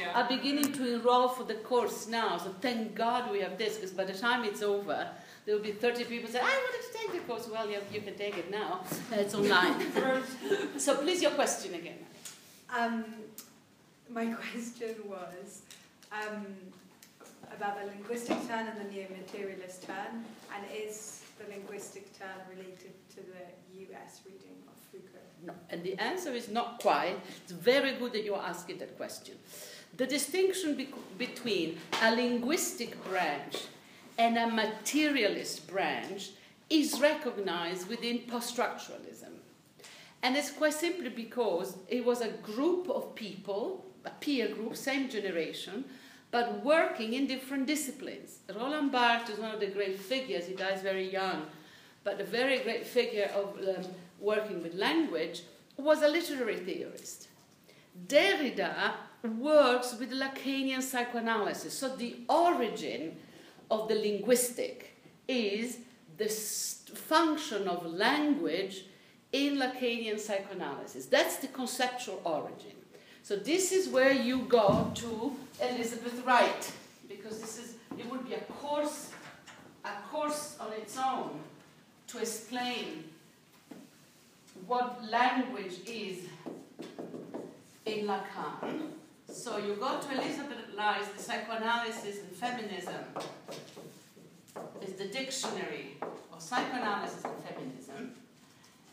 Yeah. are beginning to enroll for the course now. So thank God we have this, because by the time it's over, there will be 30 people say, I wanted to take the course. Well, you, you can take it now. It's online. so please, your question again. Um, my question was um, about the linguistic turn and the neo-materialist turn, and is the linguistic turn related to the US reading of Foucault? No. And the answer is not quite. It's very good that you're asking that question. The distinction be- between a linguistic branch and a materialist branch is recognized within post structuralism. And it's quite simply because it was a group of people, a peer group, same generation, but working in different disciplines. Roland Barthes is one of the great figures, he dies very young, but a very great figure of um, working with language, was a literary theorist. Derrida works with Lacanian psychoanalysis. So the origin of the linguistic is the function of language in Lacanian psychoanalysis. That's the conceptual origin. So this is where you go to Elizabeth Wright, because this is it would be a course, a course on its own to explain what language is in Lacan. So you go to Elizabeth Wright's The Psychoanalysis and Feminism. It's the dictionary of psychoanalysis and feminism.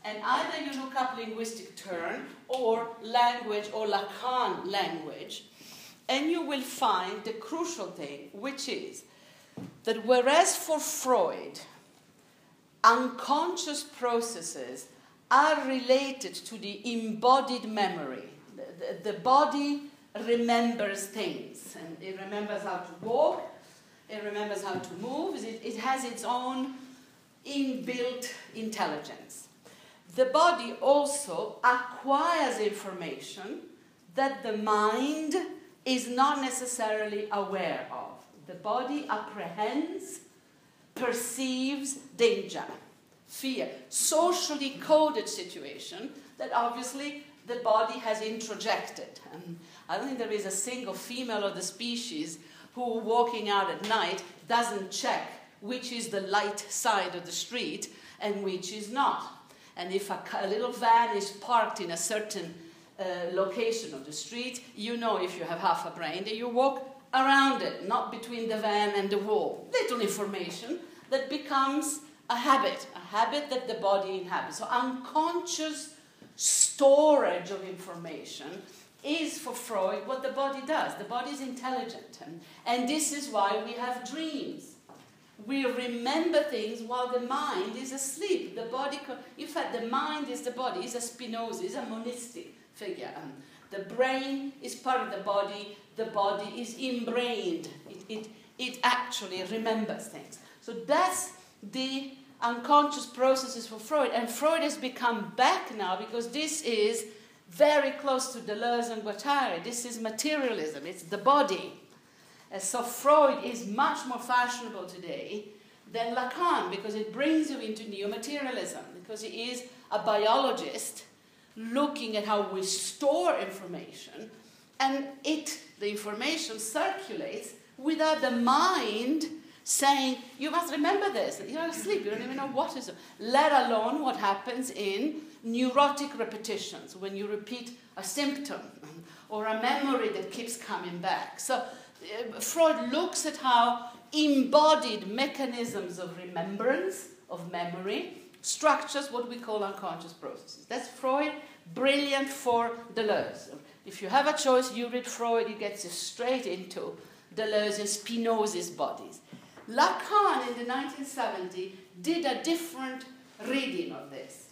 And either you look up linguistic turn or language or Lacan language, and you will find the crucial thing, which is that whereas for Freud, unconscious processes are related to the embodied memory. The, the, the, body remembers things, and it remembers how to walk, it remembers how to move, it, it has its own inbuilt intelligence. The body also acquires information that the mind is not necessarily aware of. The body apprehends, perceives danger fear, socially coded situation that obviously the body has introjected. And I don't think there is a single female of the species who, walking out at night, doesn't check which is the light side of the street and which is not. And if a, a little van is parked in a certain uh, location of the street, you know if you have half a brain that you walk around it, not between the van and the wall. Little information that becomes a habit, a habit that the body inhabits. So unconscious storage of information is for Freud what the body does. The body is intelligent. And, this is why we have dreams. We remember things while the mind is asleep. The body, in fact, the mind is the body. Is a Spinoza, is a monistic figure. Um, the brain is part of the body. The body is inbrained. It, it, it actually remembers things. So that's the unconscious processes for Freud. And Freud has become back now because this is very close to Deleuze and Guattari. This is materialism, it's the body. So Freud is much more fashionable today than Lacan because it brings you into neo materialism, because he is a biologist looking at how we store information and it, the information circulates without the mind saying, You must remember this. You're asleep, you don't even know what is. Let alone what happens in neurotic repetitions when you repeat a symptom or a memory that keeps coming back. So uh, Freud looks at how embodied mechanisms of remembrance, of memory, structures what we call unconscious processes. That's Freud, brilliant for Deleuze. If you have a choice, you read Freud, you straight into Deleuze and Spinoza's bodies. Lacan in the 1970s did a different reading of this.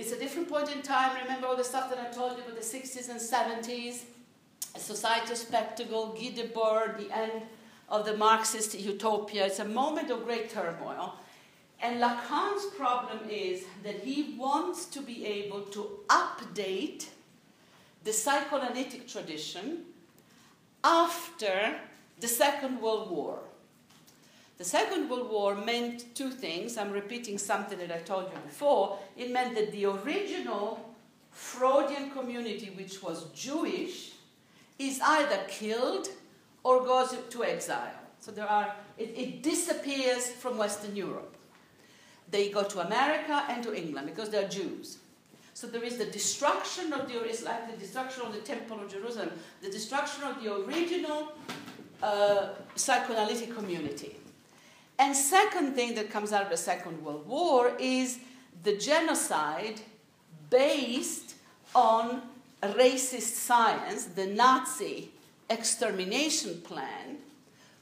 It's a different point in time. Remember all the stuff that I told you about the 60s and 70s? A society of spectacle, Guy Debord, the end of the Marxist utopia. It's a moment of great turmoil. And Lacan's problem is that he wants to be able to update the psychoanalytic tradition after the Second World War. The Second World War meant two things. I'm repeating something that I told you before. It meant that the original Freudian community, which was Jewish, is either killed or goes to exile. So there are, it, it disappears from Western Europe. They go to America and to England because they're Jews. So there is the destruction of the, it's like the destruction of the Temple of Jerusalem, the destruction of the original uh, psychoanalytic community. And second thing that comes out of the Second World War is the genocide based on racist science, the Nazi extermination plan,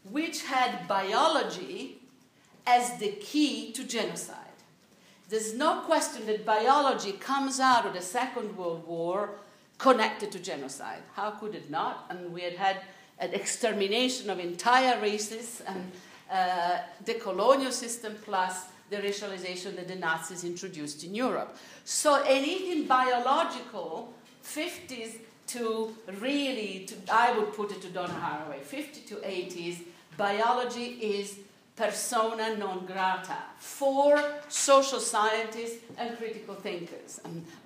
which had biology as the key to genocide. There's no question that biology comes out of the Second World War connected to genocide. How could it not? And we had had an extermination of entire races and uh, the colonial system plus the racialization that the Nazis introduced in Europe. So anything biological, 50s to really, to, I would put it to Donna Haraway, 50 to 80s, biology is persona non grata for social scientists and critical thinkers.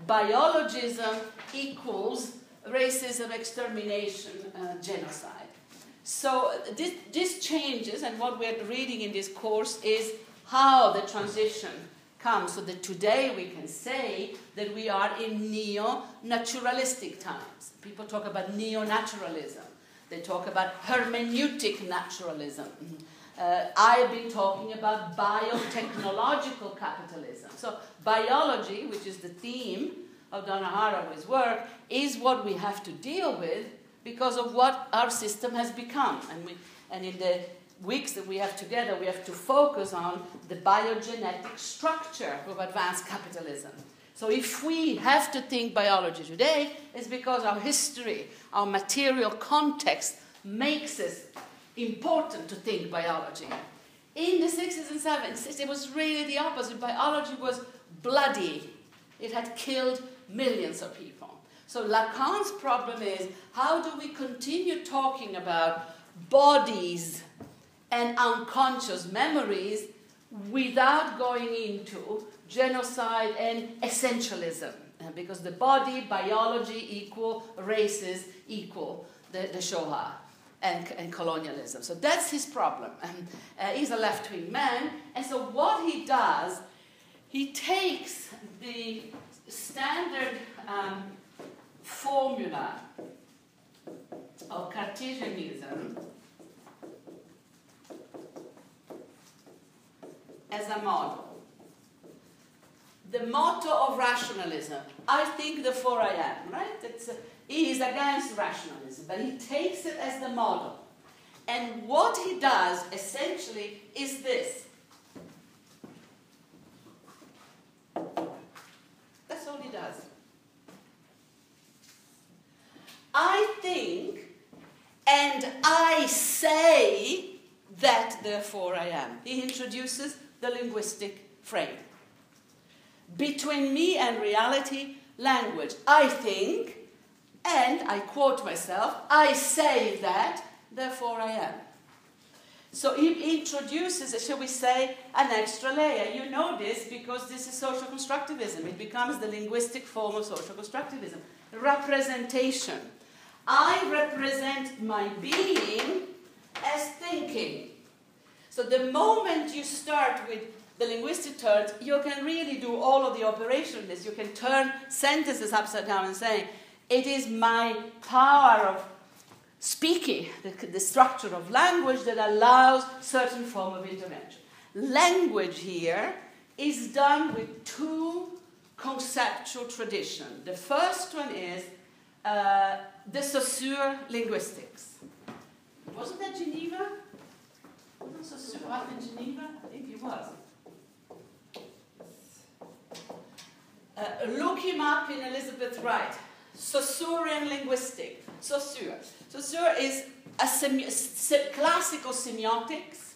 Biologism equals racism, extermination, uh, genocide. So this, this changes, and what we're reading in this course is how the transition comes so that today we can say that we are in neo naturalistic times. People talk about neo naturalism, they talk about hermeneutic naturalism. Uh, I've been talking about biotechnological capitalism. So, biology, which is the theme of Donna Haraway's work, is what we have to deal with because of what our system has become. And, we, and in the weeks that we have together, we have to focus on the biogenetic structure of advanced capitalism. So if we have to think biology today, it's because our history, our material context makes it important to think biology. In the 60s and 70s, it was really the opposite. Biology was bloody. It had killed millions of people. So Lacan's problem is how do we continue talking about bodies and unconscious memories without going into genocide and essentialism. Uh, because the body, biology equal, races equal the, the Shoah and, and colonialism. So that's his problem. Uh, he's a left wing man. And so what he does, he takes the standard um, formula of Cartesianism as a model. The motto of rationalism, I think therefore I am, right? It's, uh, he is against rationalism, but he takes it as the model. And what he does essentially is this. That's all he does. I think and I say that therefore I am. He introduces the linguistic frame. Between me and reality, language. I think, and I quote myself, I say that, therefore I am. So he introduces, shall we say, an extra layer. You know this because this is social constructivism. It becomes the linguistic form of social constructivism. Representation. I represent my being as thinking. So the moment you start with the linguistic terms, you can really do all of the operation this. You can turn sentences upside down and say, it is my power of speaking, the, the structure of language that allows certain form of intervention. Language here is done with two conceptual traditions. The first one is uh, the Saussure linguistics. Wasn't that Geneva? Wasn't Saussure up in Geneva? I think he was. Uh, look him up in Elizabeth Wright. Saussurean linguistic. Saussure. Saussure is a semi- se- classical semiotics.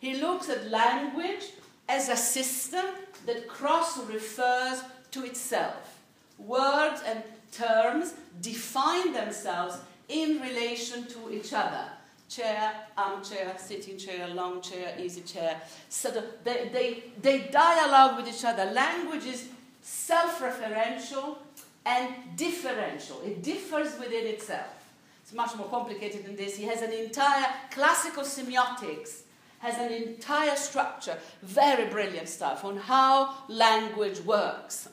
He looks at language as a system that cross refers to itself. Words and terms define themselves in relation to each other chair, armchair, sitting chair, long chair, easy chair. So they, they, they dialogue with each other. Language is self referential and differential, it differs within itself. it's much more complicated than this. He has an entire classical semiotics, has an entire structure, very brilliant stuff on how language works,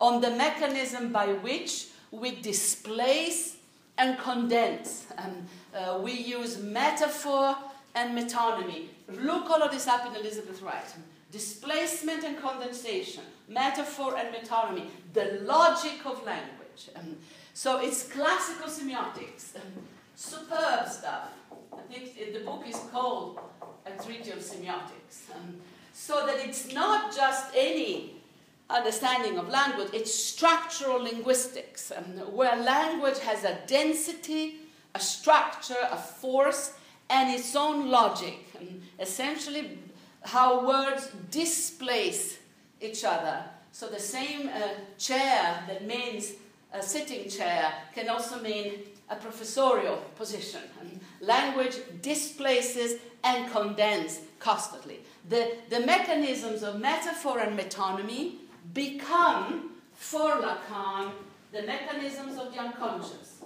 on the mechanism by which we displace and condense. Um, uh, we use metaphor and metonymy. Look all of this up in Elizabeth Wright. Displacement and condensation, metaphor and metonymy, the logic of language. Um, so it's classical semiotics, um, superb stuff. I think the book is called A Treatise of Semiotics. Um, so that it's not just any understanding of language, it's structural linguistics, where language has a density, a structure, a force, and its own logic. Essentially, how words displace each other. So the same uh, chair that means a sitting chair can also mean a professorial position. Language displaces and condenses constantly. The, the mechanisms of metaphor and metonymy become, for Lacan, the mechanisms of the unconscious.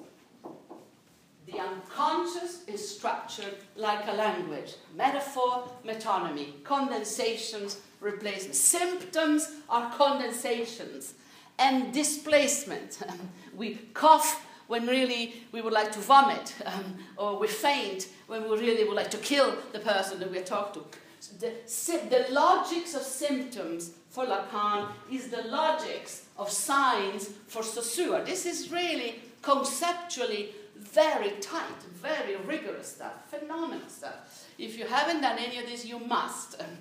The unconscious is structured like a language metaphor, metonymy, condensations, replacement. Symptoms are condensations and displacement. we cough when really we would like to vomit, um, or we faint when we really would like to kill the person that we are talking to. The, the logics of symptoms for Lacan is the logics of signs for Saussure. This is really conceptually very tight, very rigorous stuff, phenomenal stuff. If you haven't done any of this, you must.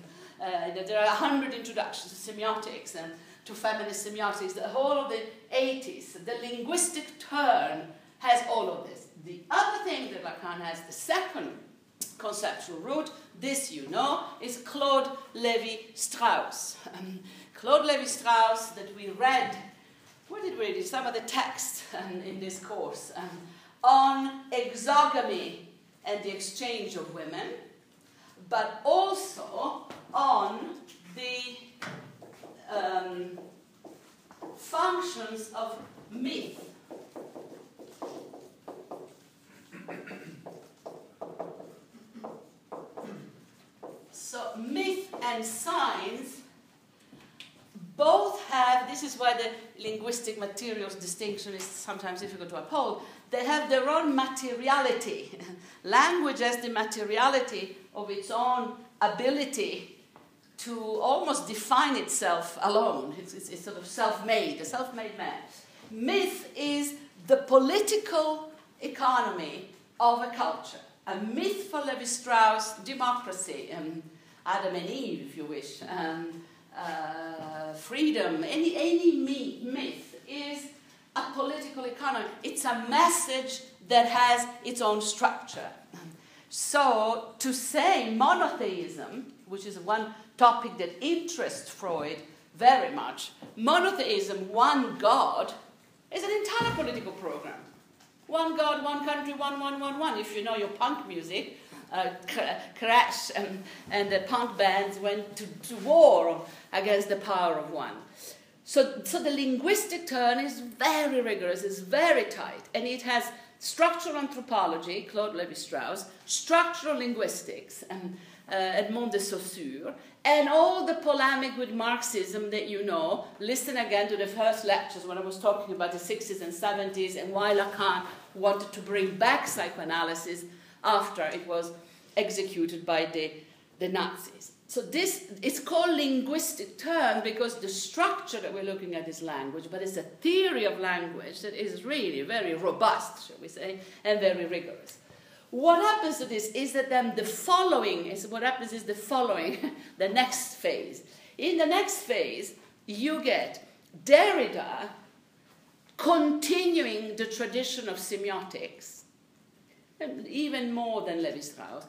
Uh, there are a hundred introductions to semiotics and to feminist semiotics, the whole of the 80s, the linguistic turn has all of this. The other thing that Lacan has, the second conceptual root, this you know, is Claude Levi Strauss. Um, Claude Levi Strauss, that we read, where did we read Some of the text um, in this course um, on exogamy and the exchange of women, but also on the um, functions of myth. So, myth and science both have, this is why the linguistic materials distinction is sometimes difficult to uphold, they have their own materiality. Language has the materiality of its own ability to almost define itself alone. It's, it's, it's sort of self made, a self made man. Myth is the political economy of a culture. A myth for Levi Strauss, democracy, um, Adam and Eve, if you wish, um, uh, freedom, any, any myth is a political economy. It's a message that has its own structure. So to say monotheism, which is one topic that interests Freud very much. Monotheism, one God, is an entire political program. One God, one country, one, one, one, one. If you know your punk music, uh, Crass and, and the punk bands went to, to war against the power of one. So, so the linguistic turn is very rigorous, it's very tight, and it has structural anthropology, Claude Levi Strauss, structural linguistics, and uh, Edmond de Saussure, and all the polemic with Marxism that you know. Listen again to the first lectures when I was talking about the 60s and 70s and why Lacan wanted to bring back psychoanalysis after it was executed by the, the Nazis. So this it's called linguistic turn because the structure that we're looking at is language, but it's a theory of language that is really very robust, shall we say, and very rigorous. What happens to this is that then the following is what happens is the following, the next phase. In the next phase, you get Derrida continuing the tradition of semiotics, even more than Levi Strauss,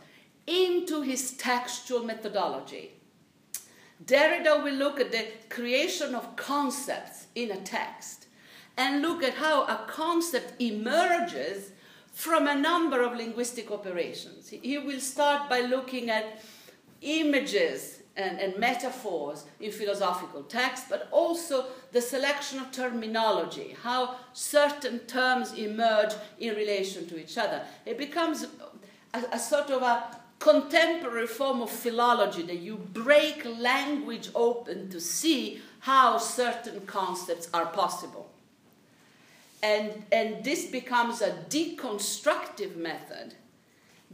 into his textual methodology. Derrida will look at the creation of concepts in a text and look at how a concept emerges from a number of linguistic operations. He will start by looking at images and, and metaphors in philosophical texts, but also the selection of terminology, how certain terms emerge in relation to each other. It becomes a, a sort of a contemporary form of philology that you break language open to see how certain concepts are possible. And, and this becomes a deconstructive method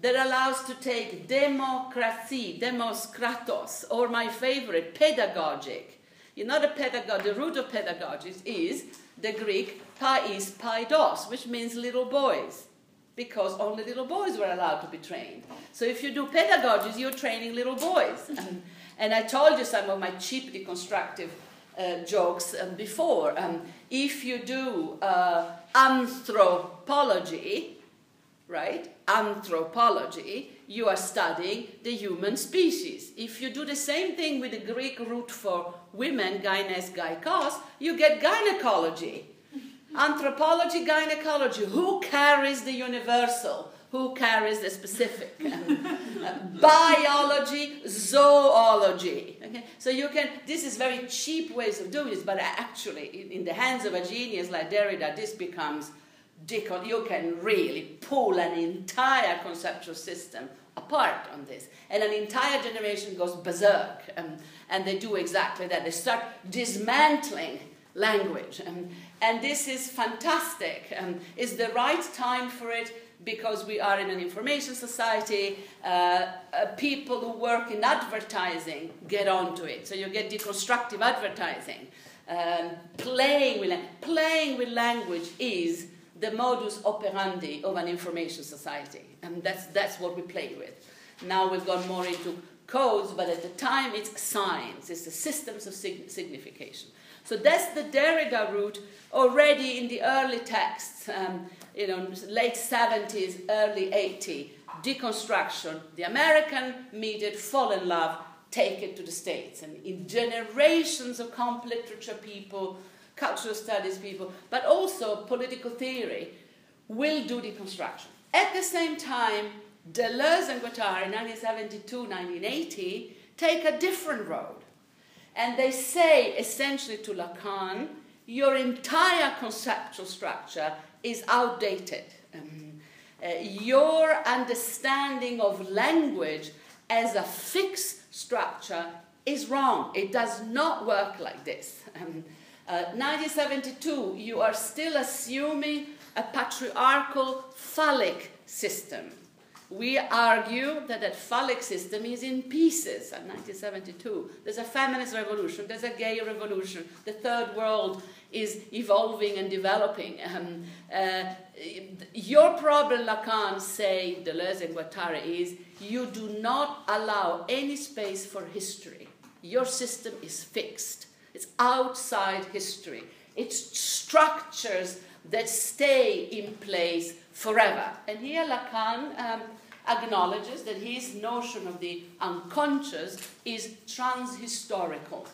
that allows to take democracy, demos kratos, or my favorite, pedagogic. You know, the pedagog, the root of pedagogy is the Greek pais paidos, which means little boys, because only little boys were allowed to be trained. So if you do pedagogies, you're training little boys. and, and I told you some of my cheap deconstructive uh, jokes um, before. Um, if you do uh, anthropology, right? Anthropology, you are studying the human species. If you do the same thing with the Greek root for women, gynes, gynekos, you get gynecology. Anthropology, gynecology. Who carries the universal? Who carries the specific? biology, zoology. Okay? So you can, this is very cheap ways of doing this, but actually, in, in the hands of a genius like Derrida, this becomes you can really pull an entire conceptual system apart on this. And an entire generation goes berserk, um, and they do exactly that. They start dismantling language. Um, and this is fantastic. Um, it's the right time for it because we are in an information society. Uh, uh, people who work in advertising get onto it. So you get deconstructive advertising. Um, playing, with, playing with language is the modus operandi of an information society. And that's, that's what we play with. Now we've gone more into codes, but at the time it's signs, it's the systems of sig- signification. So that's the Derrida route already in the early texts, um, you know, late 70s, early 80s, deconstruction. The American media fall in love, take it to the States. And in generations of comp literature people cultural studies people, but also political theory, will do deconstruction. At the same time, Deleuze and Guattari in 1972 1980 take a different road. And they say essentially to Lacan, your entire conceptual structure is outdated. Um, uh, your understanding of language as a fixed structure is wrong. It does not work like this. Um, 1972, uh, you are still assuming a patriarchal phallic system. We argue that that phallic system is in pieces in 1972. There's a feminist revolution, there's a gay revolution, the third world is evolving and developing. Um, uh, your problem, Lacan, say Deleuze and Guattari, is you do not allow any space for history. Your system is fixed. It's outside history. It's structures that stay in place forever. And here Lacan um, acknowledges that his notion of the unconscious is transhistorical,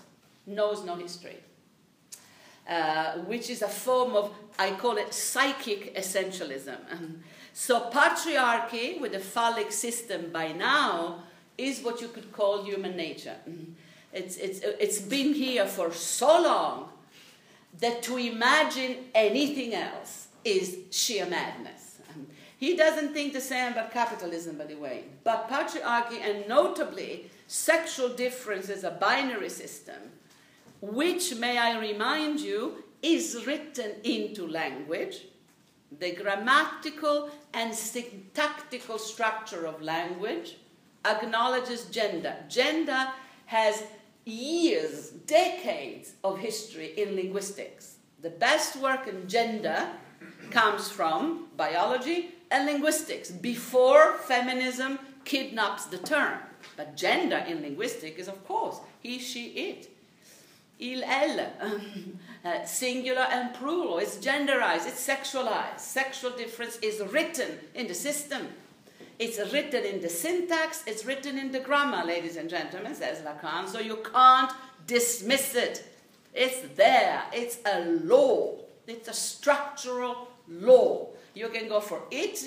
knows no history. Uh, which is a form of, I call it psychic essentialism. So, patriarchy with the phallic system by now is what you could call human nature. It's, it's, it's been here for so long that to imagine anything else is sheer madness. Um, he doesn't think the same about capitalism, by the way. But patriarchy, and notably sexual difference as a binary system, which, may I remind you, is written into language, the grammatical and syntactical structure of language acknowledges gender. Gender has years, decades of history in linguistics. The best work in gender comes from biology and linguistics before feminism kidnaps the term. But gender in linguistics is, of course, he, she, it. Il, elle, uh, singular and plural. It's genderized, it's sexualized. Sexual difference is written in the system it's written in the syntax, it's written in the grammar, ladies and gentlemen, says Lacan, so you can't dismiss it. It's there, it's a law, it's a structural law. You can go for it,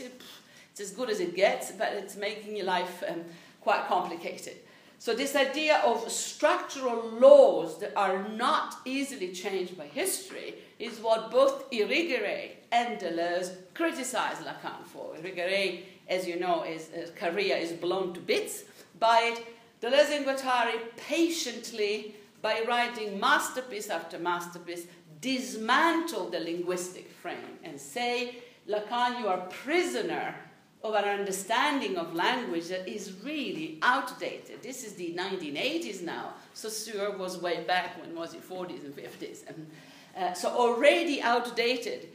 it's as good as it gets, but it's making your life um, quite complicated. So, this idea of structural laws that are not easily changed by history is what both Irigaray and Deleuze criticize Lacan for. Irigaray, as you know, his, his career is blown to bits by it. Deleuze and Guattari patiently, by writing masterpiece after masterpiece, dismantle the linguistic frame and say, Lacan, you are prisoner of an understanding of language that is really outdated. This is the 1980s now. Saussure was way back when was it 40s and 50s, and uh, so already outdated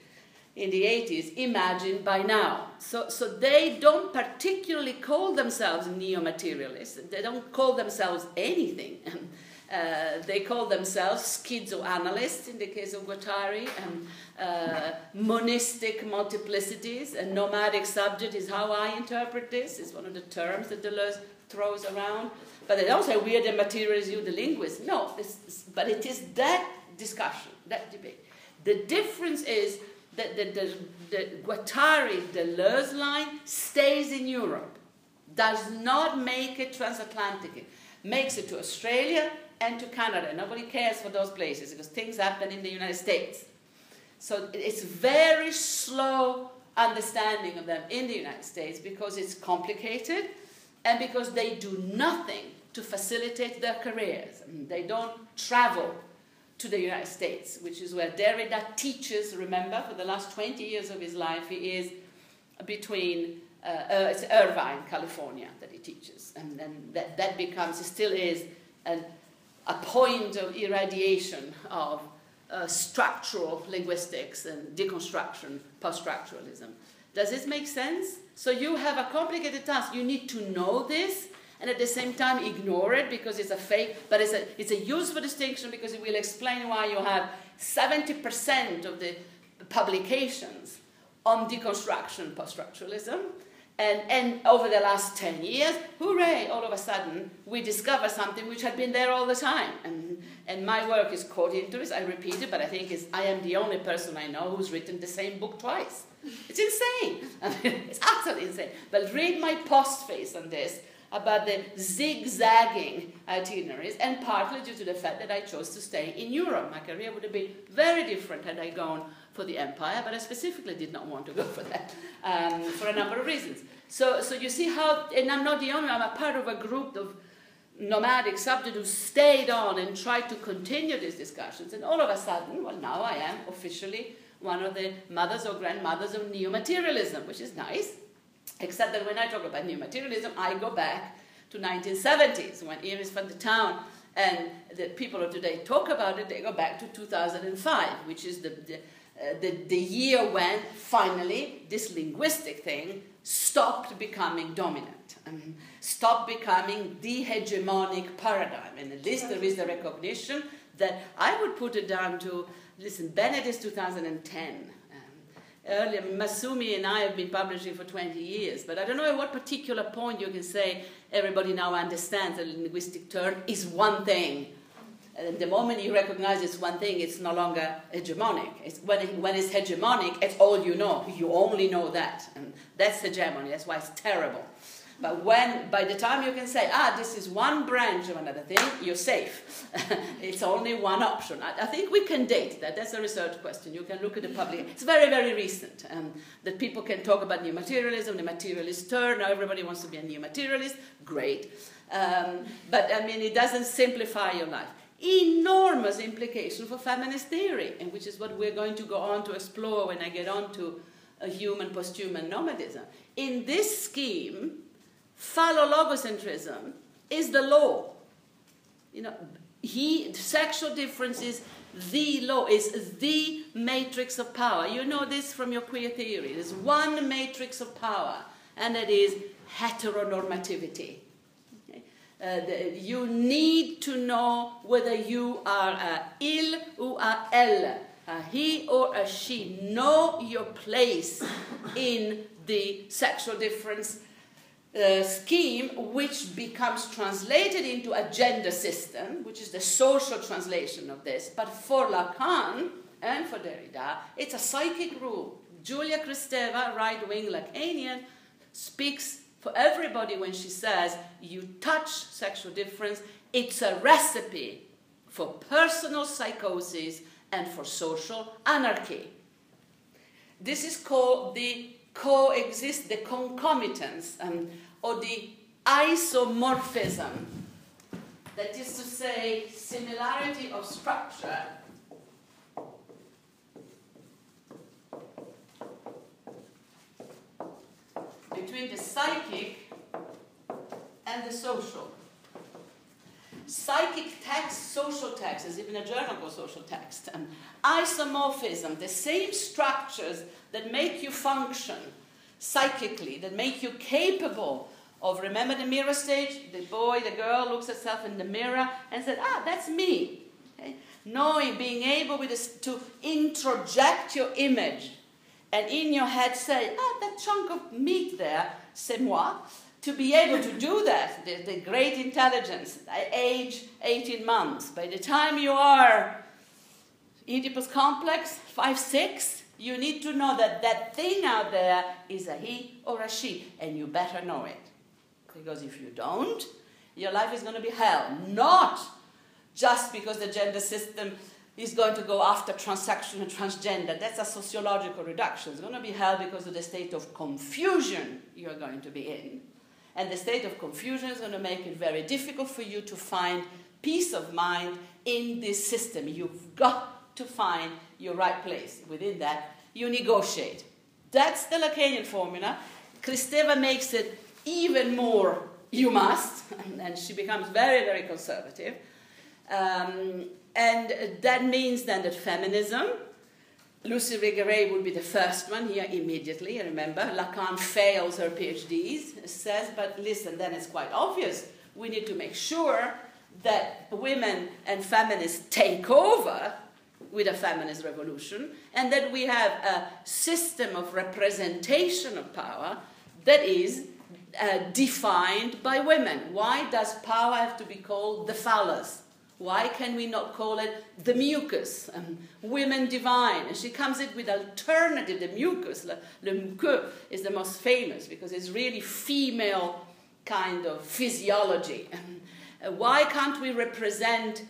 in the 80s. Imagine by now. So so they don't particularly call themselves neo-materialists. They don't call themselves anything. Uh, they call themselves schizoanalysts in the case of Guattari, and uh, monistic multiplicities, and nomadic subject is how I interpret this. It's one of the terms that Deleuze throws around. But they don't say we are the materialists, you the linguists. No, this, but it is that discussion, that debate. The difference is that the, the, the Guattari Deleuze line stays in Europe, does not make it transatlantic, makes it to Australia, and to Canada. Nobody cares for those places because things happen in the United States. So it's very slow understanding of them in the United States because it's complicated and because they do nothing to facilitate their careers. they don't travel to the United States, which is where Derrida teaches, remember, for the last 20 years of his life, he is between, uh, uh, it's Irvine, California, that he teaches. And, then that, that becomes, still is an a point of irradiation of uh, structural linguistics and deconstruction, post-structuralism. Does this make sense? So you have a complicated task. You need to know this and at the same time ignore it because it's a fake, but it's a, it's a useful distinction because it will explain why you have 70% of the publications on deconstruction, post-structuralism, and, and over the last 10 years, hooray, all of a sudden, we discover something which had been there all the time. And, and my work is caught into this. I repeat it, but I think is I am the only person I know who's written the same book twice. It's insane. it's utterly insane. But read my postface on this about the zigzagging itineraries, and partly due to the fact that I chose to stay in Europe. My career would have been very different had I gone for the empire, but I specifically did not want to go for that um, for a number of reasons. So, so you see how, and I'm not the only I'm a part of a group of nomadic subjects who stayed on and tried to continue these discussions. And all of a sudden, well, now I am officially one of the mothers or grandmothers of neo materialism, which is nice. Except that when I talk about new materialism, I go back to 1970s when Iris van der Tuin and the people of today talk about it, they go back to 2005, which is the, the uh, the, the year when finally this linguistic thing stopped becoming dominant, and stopped becoming the hegemonic paradigm. And at least there is the recognition that I would put it down to listen, Bennett is 2010. Earlier, Massumi and I have been publishing for 20 years, but I don't know at what particular point you can say everybody now understands a linguistic turn is one thing and the moment you recognize it's one thing, it's no longer hegemonic. It's, when, it, when it's hegemonic, it's all you know. You only know that. And that's hegemony. That's why it's terrible. But when, by the time you can say, ah, this is one branch of another thing, you're safe. it's only one option. I, I, think we can date that. That's a research question. You can look at the public. It's very, very recent um, that people can talk about new materialism, the materialist turn. Now everybody wants to be a new materialist. Great. Um, but I mean, it doesn't simplify your life enormous implication for feminist theory, and which is what we're going to go on to explore when I get on to human posthuman nomadism. In this scheme, phallogocentrism is the law. You know, he sexual difference is the law, is the matrix of power. You know this from your queer theory. There's one matrix of power, and that is heteronormativity. Uh, the, you need to know whether you are a il or a elle, a he or a she. Know your place in the sexual difference uh, scheme, which becomes translated into a gender system, which is the social translation of this. But for Lacan and for Derrida, it's a psychic rule. Julia Kristeva, right wing Lacanian, speaks For everybody, when she says you touch sexual difference, it's a recipe for personal psychosis and for social anarchy. This is called the coexist, the concomitance, um, or the isomorphism. That is to say, similarity of structure between the psychic and the social. Psychic text, social text, as even a journal called social text, and isomorphism, the same structures that make you function psychically, that make you capable of remember the mirror stage? The boy, the girl looks at herself in the mirror and said, ah, that's me. Okay? Knowing, being able with to introject your image and in your head say, ah, that chunk of meat there, c'est moi. To be able to do that, the, the great intelligence, age 18 months, by the time you are Oedipus complex, 5, 6, you need to know that that thing out there is a he or a she, and you better know it. Because if you don't, your life is going to be hell. Not just because the gender system is going to go after transsexual and transgender. That's a sociological reduction. It's going to be hell because of the state of confusion you're going to be in. And the state of confusion is going to make it very difficult for you to find peace of mind in this system. You've got to find your right place. Within that, you negotiate. That's the Lacanian formula. Kristeva makes it even more you must, and she becomes very, very conservative. Um, and that means then that feminism, Luce Irigaray would be the first one here immediately. Remember, Lacan fails her PhDs, says, but listen, then it's quite obvious. We need to make sure that women and feminists take over with a feminist revolution, and that we have a system of representation of power that is uh, defined by women. Why does power have to be called the phallus? Why can we not call it the mucus, um, women divine? And she comes in with alternative, the mucus, le, le muqueux is the most famous because it's really female kind of physiology. Um, why can't we represent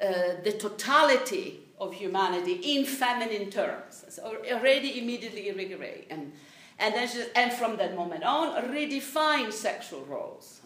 uh, the totality of humanity in feminine terms? So already immediately Irigaray. And, and, then she, and from that moment on, redefine sexual roles.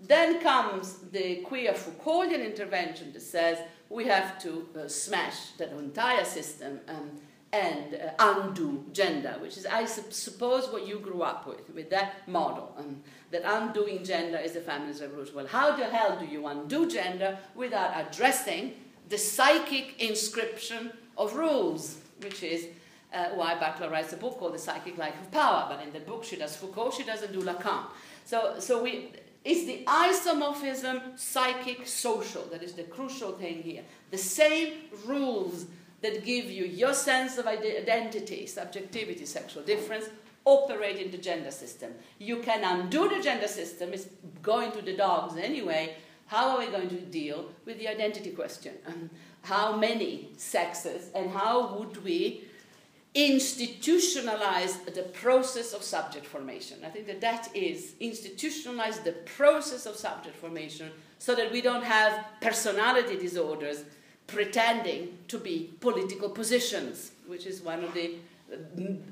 Then comes the queer Foucauldian intervention that says we have to uh, smash that entire system um, and uh, undo gender, which is, I su- suppose, what you grew up with, with that model, um, that undoing gender is the feminist revolution. Well, how the hell do you undo gender without addressing the psychic inscription of rules, which is uh, why Butler writes a book called The Psychic Life of Power. But in the book, she does Foucault, she doesn't do Lacan. So, so we, it's the isomorphism, psychic, social, that is the crucial thing here. The same rules that give you your sense of identity, subjectivity, sexual difference, operate in the gender system. You can undo the gender system, it's going to the dogs anyway. How are we going to deal with the identity question? How many sexes, and how would we institutionalize the process of subject formation. I think that that is institutionalize the process of subject formation so that we don't have personality disorders pretending to be political positions, which is one of the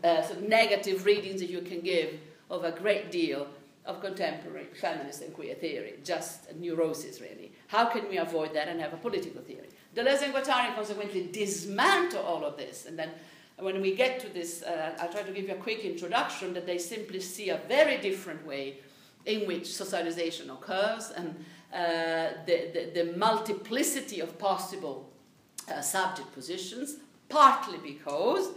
uh, sort of negative readings that you can give of a great deal of contemporary feminist and queer theory, just neurosis, really. How can we avoid that and have a political theory? Deleuze and Guattari consequently dismantle all of this and then when we get to this, uh, I'll try to give you a quick introduction that they simply see a very different way in which socialization occurs and uh, the, the, the, multiplicity of possible uh, subject positions, partly because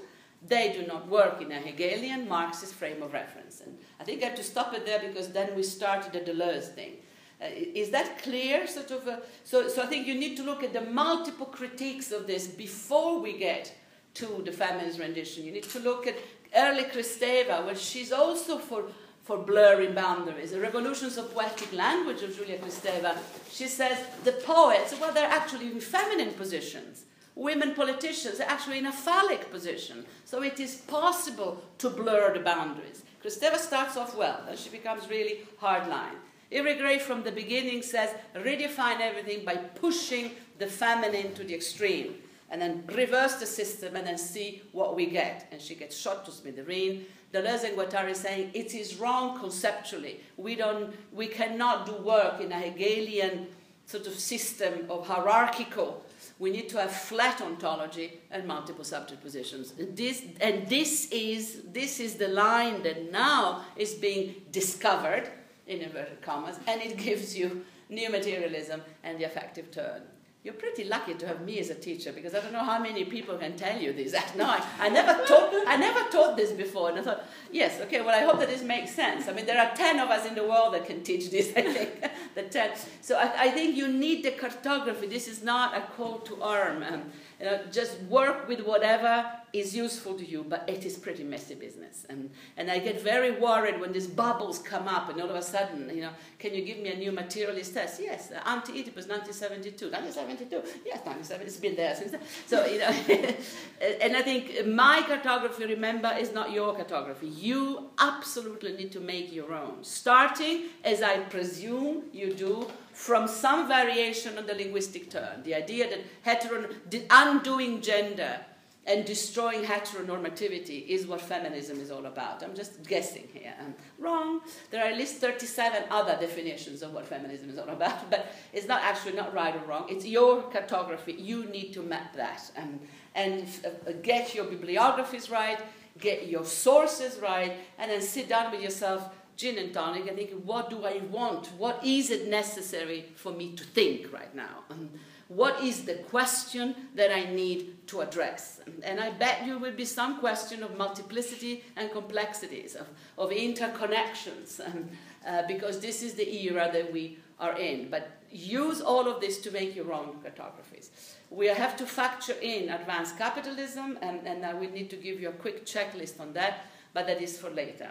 they do not work in a Hegelian Marxist frame of reference. And I think I have to stop it there because then we started the Deleuze thing. Uh, is that clear? Sort of. A, so, so I think you need to look at the multiple critiques of this before we get to the feminist rendition. You need to look at early Kristeva, where she's also for, for blurring boundaries. The Revolutions of Poetic Language of Julia Kristeva, she says the poets, well, they're actually in feminine positions. women politicians are actually in a phallic position. So it is possible to blur the boundaries. Kristeva starts off well, then she becomes really hardline. Irigaray from the beginning says redefine everything by pushing the feminine to the extreme and then reverse the system and then see what we get. And she gets shot to smithereen. Deleuze and Guattari saying it is wrong conceptually. We, don't, we cannot do work in a Hegelian sort of system of hierarchical. We need to have flat ontology and multiple subject positions. And this, and this, is, this is the line that now is being discovered, in inverted commas, and it gives you new materialism and the affective turn. You're pretty lucky to have me as a teacher because I don't know how many people can tell you this. No, I, I never taught I never taught this before, and I thought, yes, okay, well, I hope that this makes sense. I mean, there are ten of us in the world that can teach this. I think the ten. So I, I think you need the cartography. This is not a call to arm. Um, you know, just work with whatever is useful to you, but it is pretty messy business. And, and I get very worried when these bubbles come up and all of a sudden, you know, can you give me a new materialist test? Yes, uh, Anti-Oedipus, 1972. 1972, yes, 1970, it's been there since then. So, you know, and I think my cartography, remember, is not your cartography. You absolutely need to make your own, starting, as I presume you do, from some variation on the linguistic turn. The idea that heteron, undoing gender and destroying heteronormativity is what feminism is all about. I'm just guessing here. I'm wrong. There are at least 37 other definitions of what feminism is all about, but it's not actually not right or wrong. It's your cartography. You need to map that um, and, and uh, uh, get your bibliographies right, get your sources right, and then sit down with yourself gin and tonic and think, what do I want? What is it necessary for me to think right now? And what is the question that I need to address? And I bet you will be some question of multiplicity and complexities, of, of interconnections, and, uh, because this is the era that we are in. But use all of this to make your own cartographies. We have to factor in advanced capitalism, and, and I will need to give you a quick checklist on that, but that is for later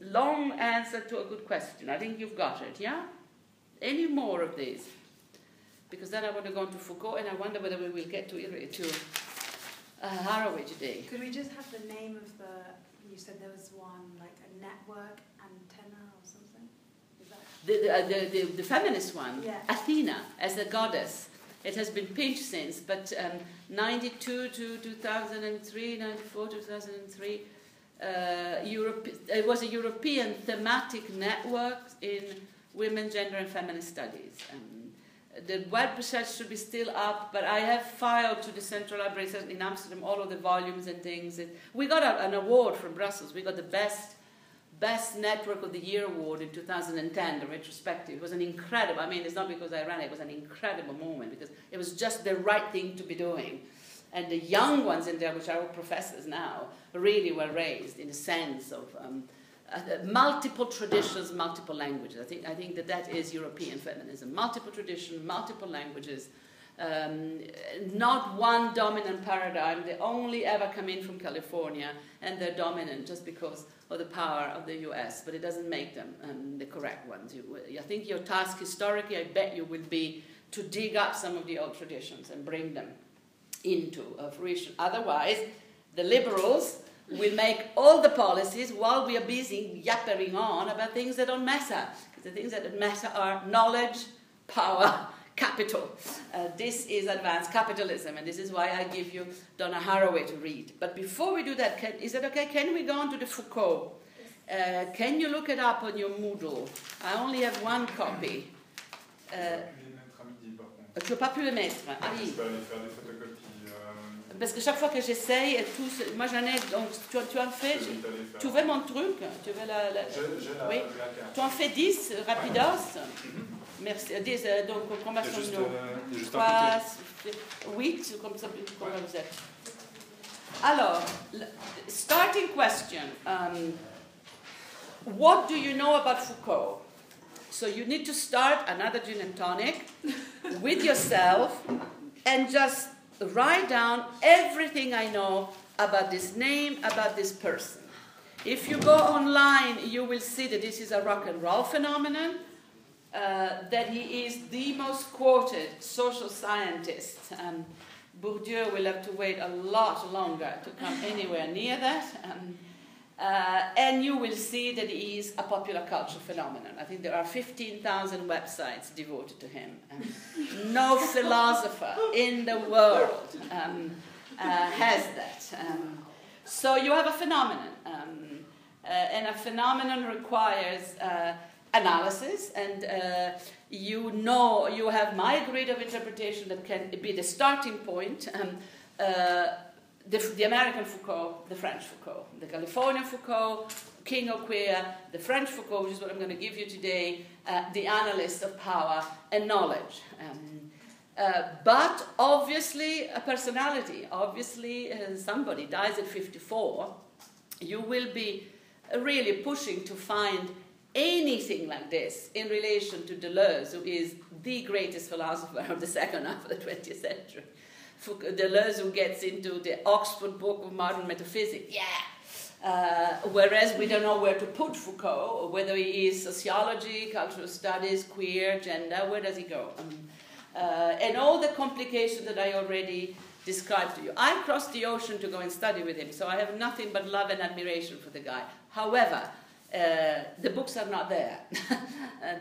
long answer to a good question. I think you've got it, yeah? Any more of these? Because then I want to go on to Foucault, and I wonder whether we will get to to uh, Haraway today. Could we just have the name of the? You said there was one like a network antenna or something. The, the, uh, the, the, the, feminist one, yeah. Athena as a goddess. It has been pinched since, but um, 92 to 2003, 94 2003, uh, Europe, it was a European thematic network in women, gender, and feminist studies. Um, the web research should be still up, but I have filed to the Central Library in Amsterdam all of the volumes and things. We got a, an award from Brussels. We got the best Best Network of the Year award in 2010, the retrospective. It was an incredible, I mean, it's not because I ran it, it was an incredible moment because it was just the right thing to be doing. And the young ones in there, which are professors now, really were raised in the sense of um, uh, multiple traditions, multiple languages. I think, I think that that is European feminism. Multiple traditions, multiple languages, um, not one dominant paradigm. They only ever come in from California, and they're dominant just because of the power of the US, but it doesn't make them um, the correct ones. You, I think your task historically, I bet you, will be to dig up some of the old traditions and bring them into fruition. Otherwise, the liberals will make all the policies while we are busy yapping on about things that don't matter. The things that matter are knowledge, power, capital. Uh, this is advanced capitalism, and this is why I give you Donna Haraway to read. But before we do that, can, is it okay? Can we go on to the Foucault? Uh, can you look it up on your Moodle? I only have one copy. Uh, tu veux pas plus le mettre Ah oui. Parce que chaque fois que j'essaye, moi j'en ai, donc tu, tu en fais, tu veux mon truc? Tu veux la, la, je, la oui. Tu en fais 10, rapidos? Mhm. Merci. 10, euh, donc combien sont nous 3, 8, comme ça, comment vous êtes Alors, starting question. Um, what do you know about Foucault? So you need to start another gin and tonic with yourself and just write down everything I know about this name, about this person. If you go online, you will see that this is a rock and roll phenomenon, uh, that he is the most quoted social scientist. Um, Bourdieu will have to wait a lot longer to come anywhere near that. Um, uh, and you will see that he is a popular culture phenomenon. I think there are 15,000 websites devoted to him. Um, no philosopher in the world um, uh, has that. Um, so you have a phenomenon, um, uh, and a phenomenon requires uh, analysis, and uh, you know you have my grid of interpretation that can be the starting point. Um, uh, the, the, American Foucault, the French Foucault, the Californian Foucault, King of Queer, the French Foucault, which is what I'm going to give you today, uh, the analyst of power and knowledge. Um, uh, but obviously, a personality, obviously, uh, somebody dies at 54, you will be really pushing to find anything like this in relation to Deleuze, who is the greatest philosopher of the second half of the 20th century. Deleuze, who gets into the Oxford Book of Modern Metaphysics, yeah. Uh, whereas we don't know where to put Foucault, whether he is sociology, cultural studies, queer, gender, where does he go? Um, uh, and all the complications that I already described to you. I crossed the ocean to go and study with him, so I have nothing but love and admiration for the guy. However, uh, the books are not there. uh,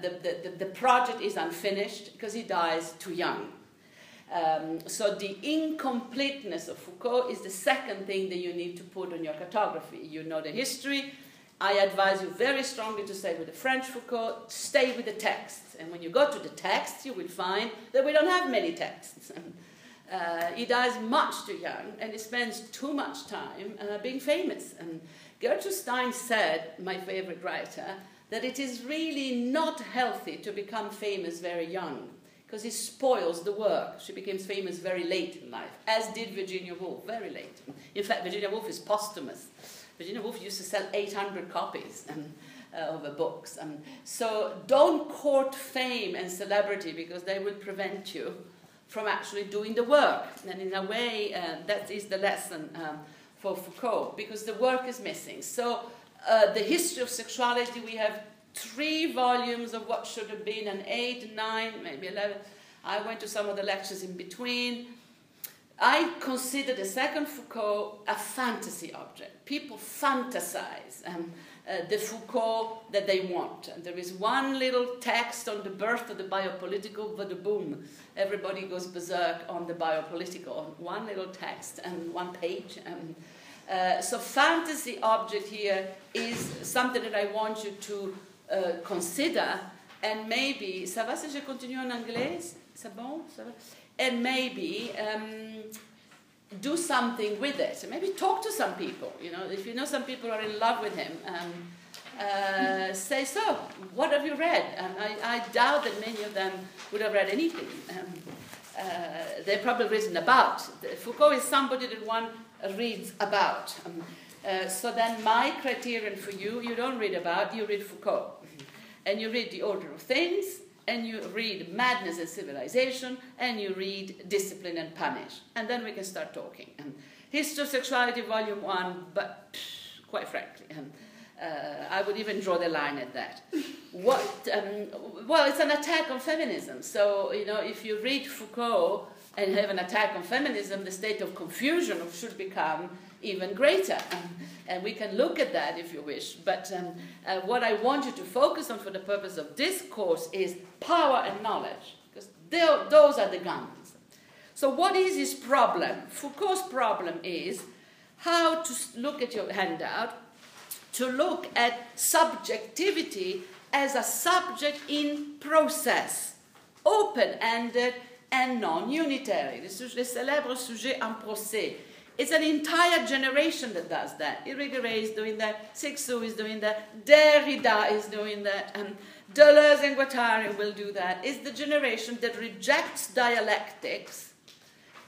the, the, the, project is unfinished because he dies too young. Um, so the incompleteness of Foucault is the second thing that you need to put on your cartography. You know the history. I advise you very strongly to stay with the French Foucault, stay with the texts. And when you go to the texts, you will find that we don't have many texts. Uh, he dies much too young and he spends too much time uh, being famous. And Gertrude Stein said, my favorite writer, that it is really not healthy to become famous very young because it spoils the work. She became famous very late in life, as did Virginia Woolf, very late. In fact, Virginia Woolf is posthumous. Virginia Woolf used to sell 800 copies uh, of her books. Um, so don't court fame and celebrity because they will prevent you from actually doing the work. And in a way, uh, that is the lesson um, for Foucault because the work is missing. So, uh, the history of sexuality, we have three volumes of what should have been an eight, nine, maybe 11. I went to some of the lectures in between. I consider the second Foucault a fantasy object. People fantasize um, uh, the Foucault that they want. And there is one little text on the birth of the biopolitical, but the boom, everybody goes berserk on the biopolitical. One little text and one page. Um, uh, so fantasy object here is something that I want you to uh, consider and maybe ça va si je continue en anglais? C'est bon ça va? and maybe um, do something with it. Maybe talk to some people you know? If you know some people are in love with him um, uh, say so. What have you read? And I, I, doubt that many of them would have read anything. Um, uh, they've probably written about. Foucault is somebody that one reads about. Uh, so then my criterion for you, you don't read about, you read Foucault. And you read The Order of Things, and you read Madness and Civilization, and you read Discipline and Punish. And then we can start talking. Um, History of Sexuality, Volume 1, but pff, quite frankly, um, uh, I would even draw the line at that. What, um, well, it's an attack on feminism. So, you know, if you read Foucault, and have an attack on feminism, the state of confusion should become even greater. And we can look at that if you wish. But um, uh, what I want you to focus on for the purpose of this course is power and knowledge, because those are the guns. So, what is his problem? Foucault's problem is how to look at your handout, to look at subjectivity as a subject in process, open ended and non-unitary, le, le célèbre sujet en procès. It's an entire generation that does that. Irigaray is doing that, Cixous is doing that, Derrida is doing that, and Deleuze and Guattari will do that. It's the generation that rejects dialectics,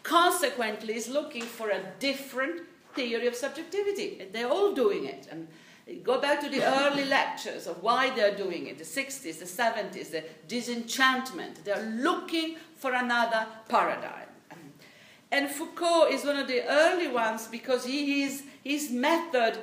consequently is looking for a different theory of subjectivity. They're all doing it. And Go back to the early lectures of why they're doing it, the 60s, the 70s, the disenchantment. They're looking for another paradigm. And Foucault is one of the early ones because he is, his method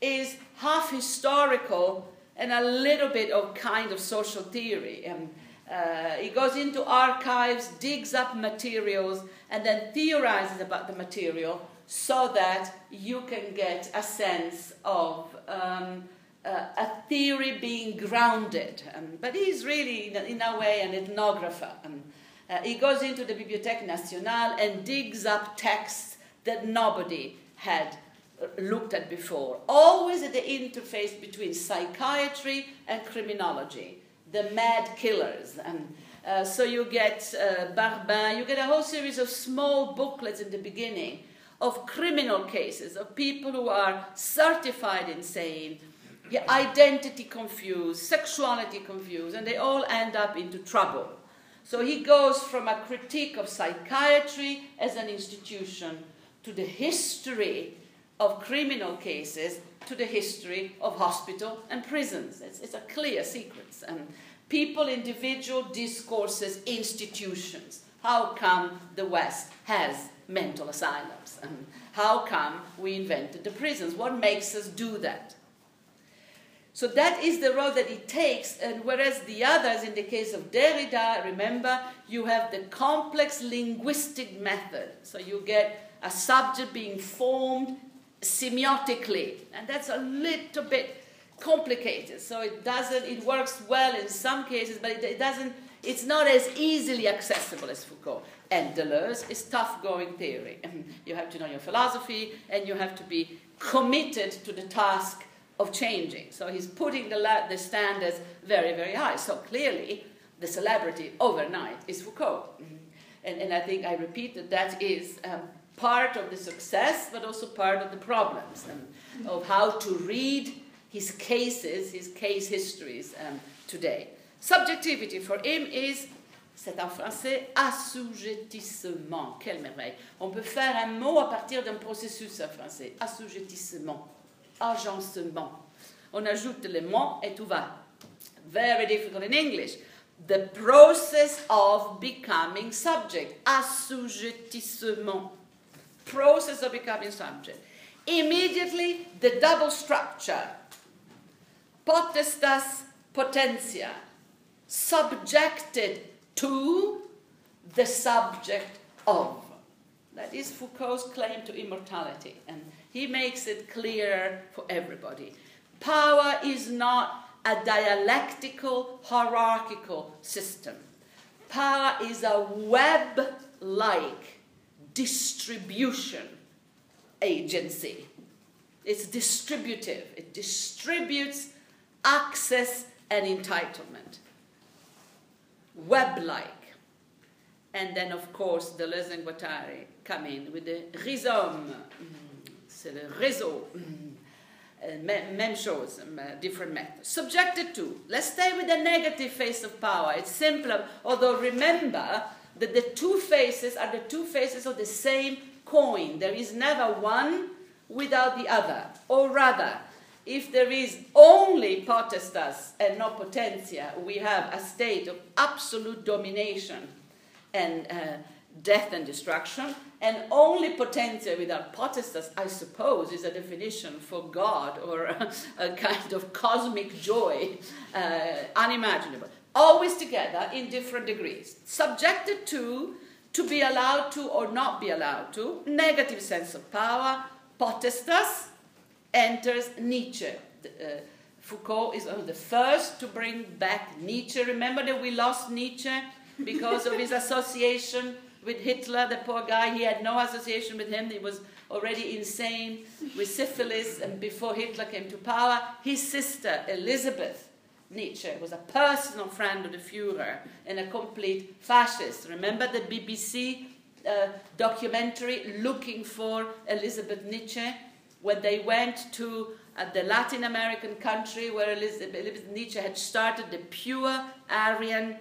is half historical and a little bit of kind of social theory. Um, Uh, he goes into archives, digs up materials, and then theorizes about the material so that you can get a sense of um, uh, a theory being grounded. Um, but he's really, in a, in a way, an ethnographer. Um, uh, he goes into the Bibliothèque Nationale and digs up texts that nobody had uh, looked at before, always at the interface between psychiatry and criminology, the mad killers. And uh, so you get uh, Barbin, you get a whole series of small booklets in the beginning of criminal cases, of people who are certified insane, identity confused, sexuality confused, and they all end up into trouble. So he goes from a critique of psychiatry as an institution to the history of criminal cases to the history of hospital and prisons. It's, it's a clear sequence. And people, individual discourses, institutions. How come the West has mental asylums? And how come we invented the prisons? What makes us do that? So that is the road that it takes, and whereas the others, in the case of Derrida, remember, you have the complex linguistic method. So you get a subject being formed semiotically, and that's a little bit complicated. So it doesn't, it works well in some cases, but it, it doesn't, it's not as easily accessible as Foucault. And Deleuze is tough going theory. you have to know your philosophy, and you have to be committed to the task of changing. So he's putting the, la- the standards very, very high. So clearly, the celebrity overnight is Foucault. Mm-hmm. And, and I think I repeat that that is um, part of the success, but also part of the problems um, of how to read his cases, his case histories um, today. Subjectivity for him is, c'est en français, assujettissement. Quelle merveille. On peut faire un mot à partir d'un processus en français. Assujettissement. Agencement. On ajoute le mot et tout va. Very difficult in English. The process of becoming subject. Assujettissement. Process of becoming subject. Immediately, the double structure potestas potentia, subjected to the subject of. That is Foucault's claim to immortality, and he makes it clear for everybody. Power is not a dialectical, hierarchical system. Power is a web like distribution agency. It's distributive, it distributes access and entitlement. Web like. And then, of course, Deleuze and Guattari come in with the rhizome. C'est le réseau. Mm, même chose, different methods. Subjected to. Let's stay with the negative face of power. It's simpler, although remember that the two faces are the two faces of the same coin. There is never one without the other. Or rather, if there is only potestas and no potentia, we have a state of absolute domination and uh, death and destruction. And only potentia without potestas, I suppose, is a definition for God or a, a kind of cosmic joy, uh, unimaginable. Always together in different degrees, subjected to, to be allowed to or not be allowed to, negative sense of power, potestas, enters Nietzsche. Uh, Foucault is the first to bring back Nietzsche. Remember that we lost Nietzsche because of his association with Hitler, the poor guy. He had no association with him. He was already insane with syphilis, and before Hitler came to power, his sister, Elizabeth Nietzsche, was a personal friend of the Fuhrer and a complete fascist. Remember the BBC uh, documentary looking for Elizabeth Nietzsche? when they went to uh, the Latin American country where Elizabeth Nietzsche had started the pure Aryan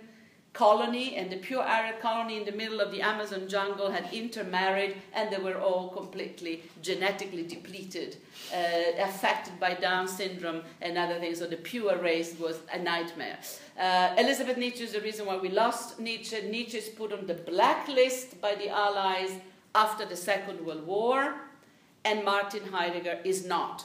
colony, and the pure Arab colony in the middle of the Amazon jungle had intermarried, and they were all completely genetically depleted, uh, affected by Down syndrome and other things. So the pure race was a nightmare. Uh, Elizabeth Nietzsche is the reason why we lost Nietzsche. Nietzsche is put on the blacklist by the Allies after the Second World War and Martin Heidegger is not.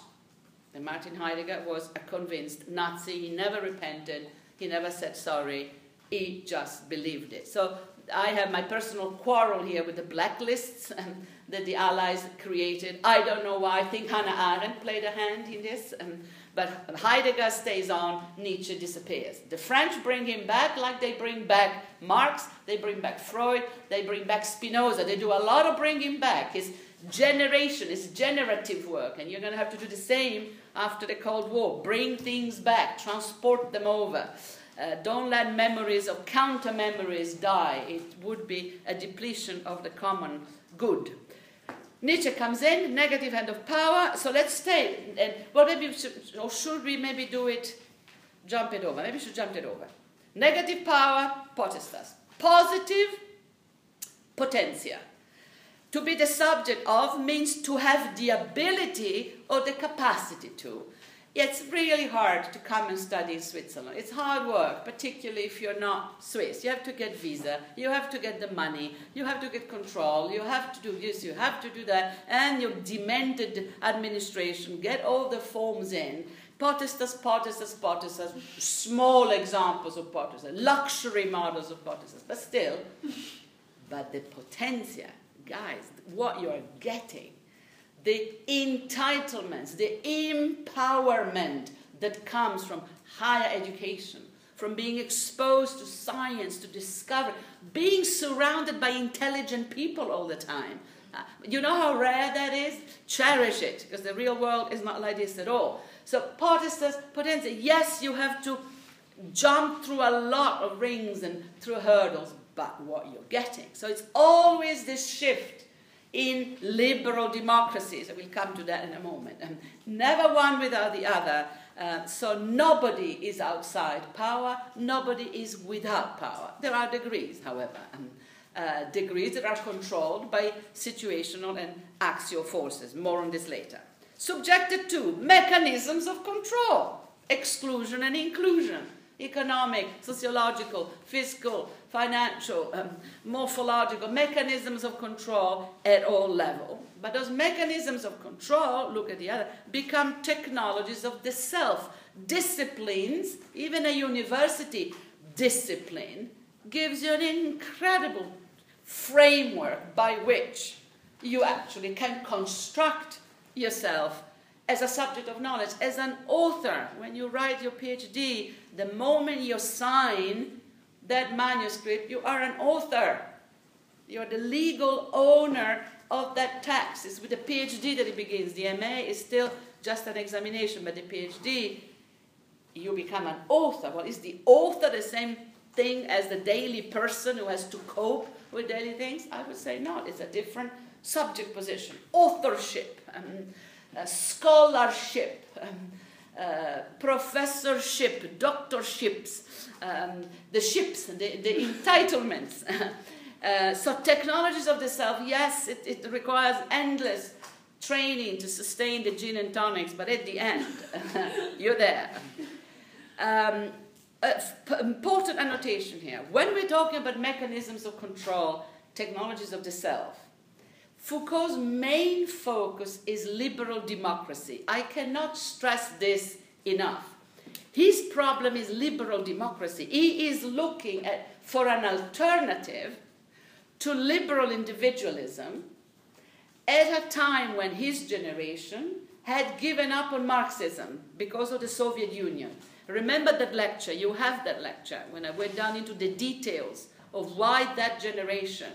And Martin Heidegger was a convinced Nazi. He never repented. He never said sorry. He just believed it. So I have my personal quarrel here with the blacklists um, that the Allies created. I don't know why. I think Hannah Arendt played a hand in this. Um, but Heidegger stays on, Nietzsche disappears. The French bring him back like they bring back Marx, they bring back Freud, they bring back Spinoza. They do a lot of bringing back. His generation his generative work, and you're going to have to do the same after the Cold War. Bring things back, transport them over. Uh, don't let memories or counter memories die. It would be a depletion of the common good. Nietzsche comes in, negative hand of power. So let's stay. And well, maybe we should, or should we maybe do it, jump it over? Maybe we should jump it over. Negative power, potestas. Positive, potentia. To be the subject of means to have the ability or the capacity to. It's really hard to come and study in Switzerland. It's hard work, particularly if you're not Swiss. You have to get visa, you have to get the money, you have to get control, you have to do this, you have to do that, and your demanded administration, get all the forms in. Potestas, potestas, potestas, small examples of potestas, luxury models of potestas, but still, but the potentia, guys, what you're getting the entitlements, the empowerment that comes from higher education, from being exposed to science, to discover, being surrounded by intelligent people all the time. Uh, you know how rare that is? Cherish it, because the real world is not like this at all. So, potestas, potentia, yes, you have to jump through a lot of rings and through hurdles, but what you're getting. So, it's always this shift in liberal democracies. We'll come to that in a moment. Never one without the other. Uh, so nobody is outside power, nobody is without power. There are degrees, however, um, uh, degrees that are controlled by situational and axial forces. More on this later. Subjected to mechanisms of control, exclusion and inclusion economic, sociological, fiscal, financial, um, morphological mechanisms of control at all levels. But those mechanisms of control, look at the other, become technologies of the self. Disciplines, even a university discipline, gives you an incredible framework by which you actually can construct yourself as a subject of knowledge, as an author. When you write your PhD, the moment you sign that manuscript, you are an author. You're the legal owner of that text. It's with the PhD that it begins. The MA is still just an examination, but the PhD, you become an author. Well, is the author the same thing as the daily person who has to cope with daily things? I would say not. It's a different subject position. Authorship. Um, uh, scholarship, um, uh, professorship, doctorships, um, the ships, the, the entitlements. uh, so, technologies of the self, yes, it, it, requires endless training to sustain the gin and tonics, but at the end, you're there. Um, important annotation here. When we're talking about mechanisms of control, technologies of the self, Foucault's main focus is liberal democracy. I cannot stress this enough. His problem is liberal democracy. He is looking at, for an alternative to liberal individualism at a time when his generation had given up on Marxism because of the Soviet Union. Remember that lecture, you have that lecture, when I went down into the details of why that generation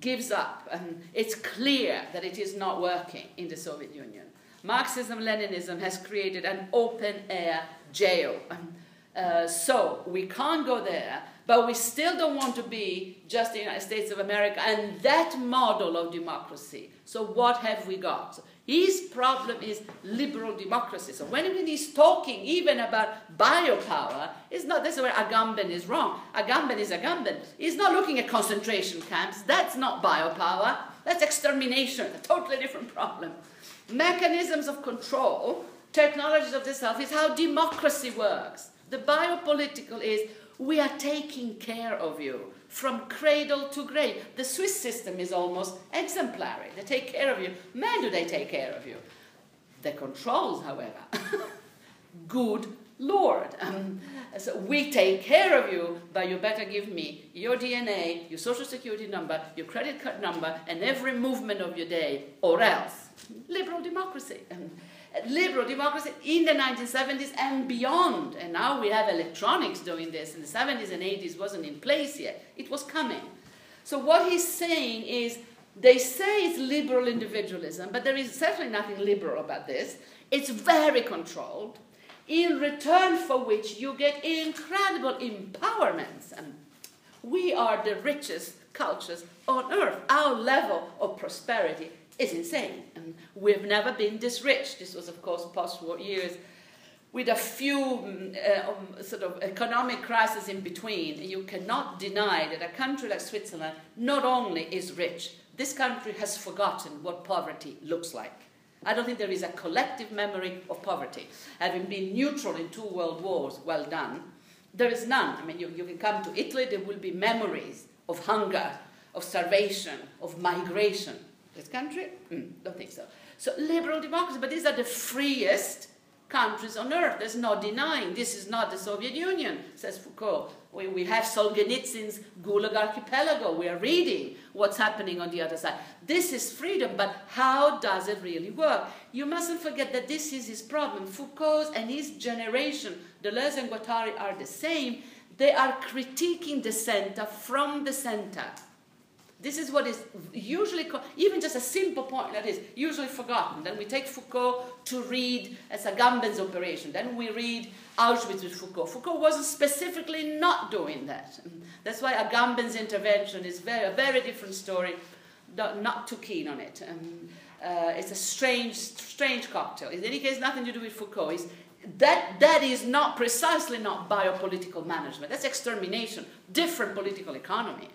gives up, and it's clear that it is not working in the Soviet Union. Marxism Leninism has created an open air jail. Uh, so we can't go there, but we still don't want to be just the United States of America and that model of democracy. So what have we got? His problem is liberal democracy. So when he's talking even about biopower, it's not this is where Agamben is wrong. Agamben is Agamben. He's not looking at concentration camps. That's not biopower. That's extermination. A totally different problem. Mechanisms of control, technologies of the self, is how democracy works. The biopolitical is we are taking care of you from cradle to grave. The Swiss system is almost exemplary. They take care of you. Man, do they take care of you. The controls, however, good Lord. Um, so we take care of you, but you better give me your DNA, your social security number, your credit card number, and every movement of your day, or else. Liberal democracy. Liberal democracy in the 1970s and beyond. And now we have electronics doing this. In the 70s and 80s wasn't in place yet. It was coming. So what he's saying is they say it's liberal individualism, but there is certainly nothing liberal about this. It's very controlled, in return for which you get incredible empowerments. And we are the richest cultures on earth. Our level of prosperity is insane. And we've never been this rich. This was, of course, post war years with a few mm, uh, um, sort of economic crises in between. You cannot deny that a country like Switzerland not only is rich, this country has forgotten what poverty looks like. I don't think there is a collective memory of poverty. Having been neutral in two world wars, well done, there is none. I mean, you, you can come to Italy, there will be memories of hunger, of starvation, of migration. This country? Mm, don't think so. So, liberal democracy, but these are the freest countries on earth. There's no denying. This is not the Soviet Union, says Foucault. We, we have Solzhenitsyn's Gulag Archipelago. We are reading what's happening on the other side. This is freedom, but how does it really work? You mustn't forget that this is his problem. Foucault's and his generation, Deleuze and Guattari, are the same. They are critiquing the center from the center. This is what is usually, even just a simple point that is usually forgotten. Then we take Foucault to read as a Agamben's operation. Then we read Auschwitz with Foucault. Foucault wasn't specifically not doing that. That's why Agamben's intervention is very, a very different story. Not, too keen on it. Um, uh, it's a strange, strange cocktail. In any case, nothing to do with Foucault. It's, that, that is not precisely not biopolitical management. That's extermination, different political economy.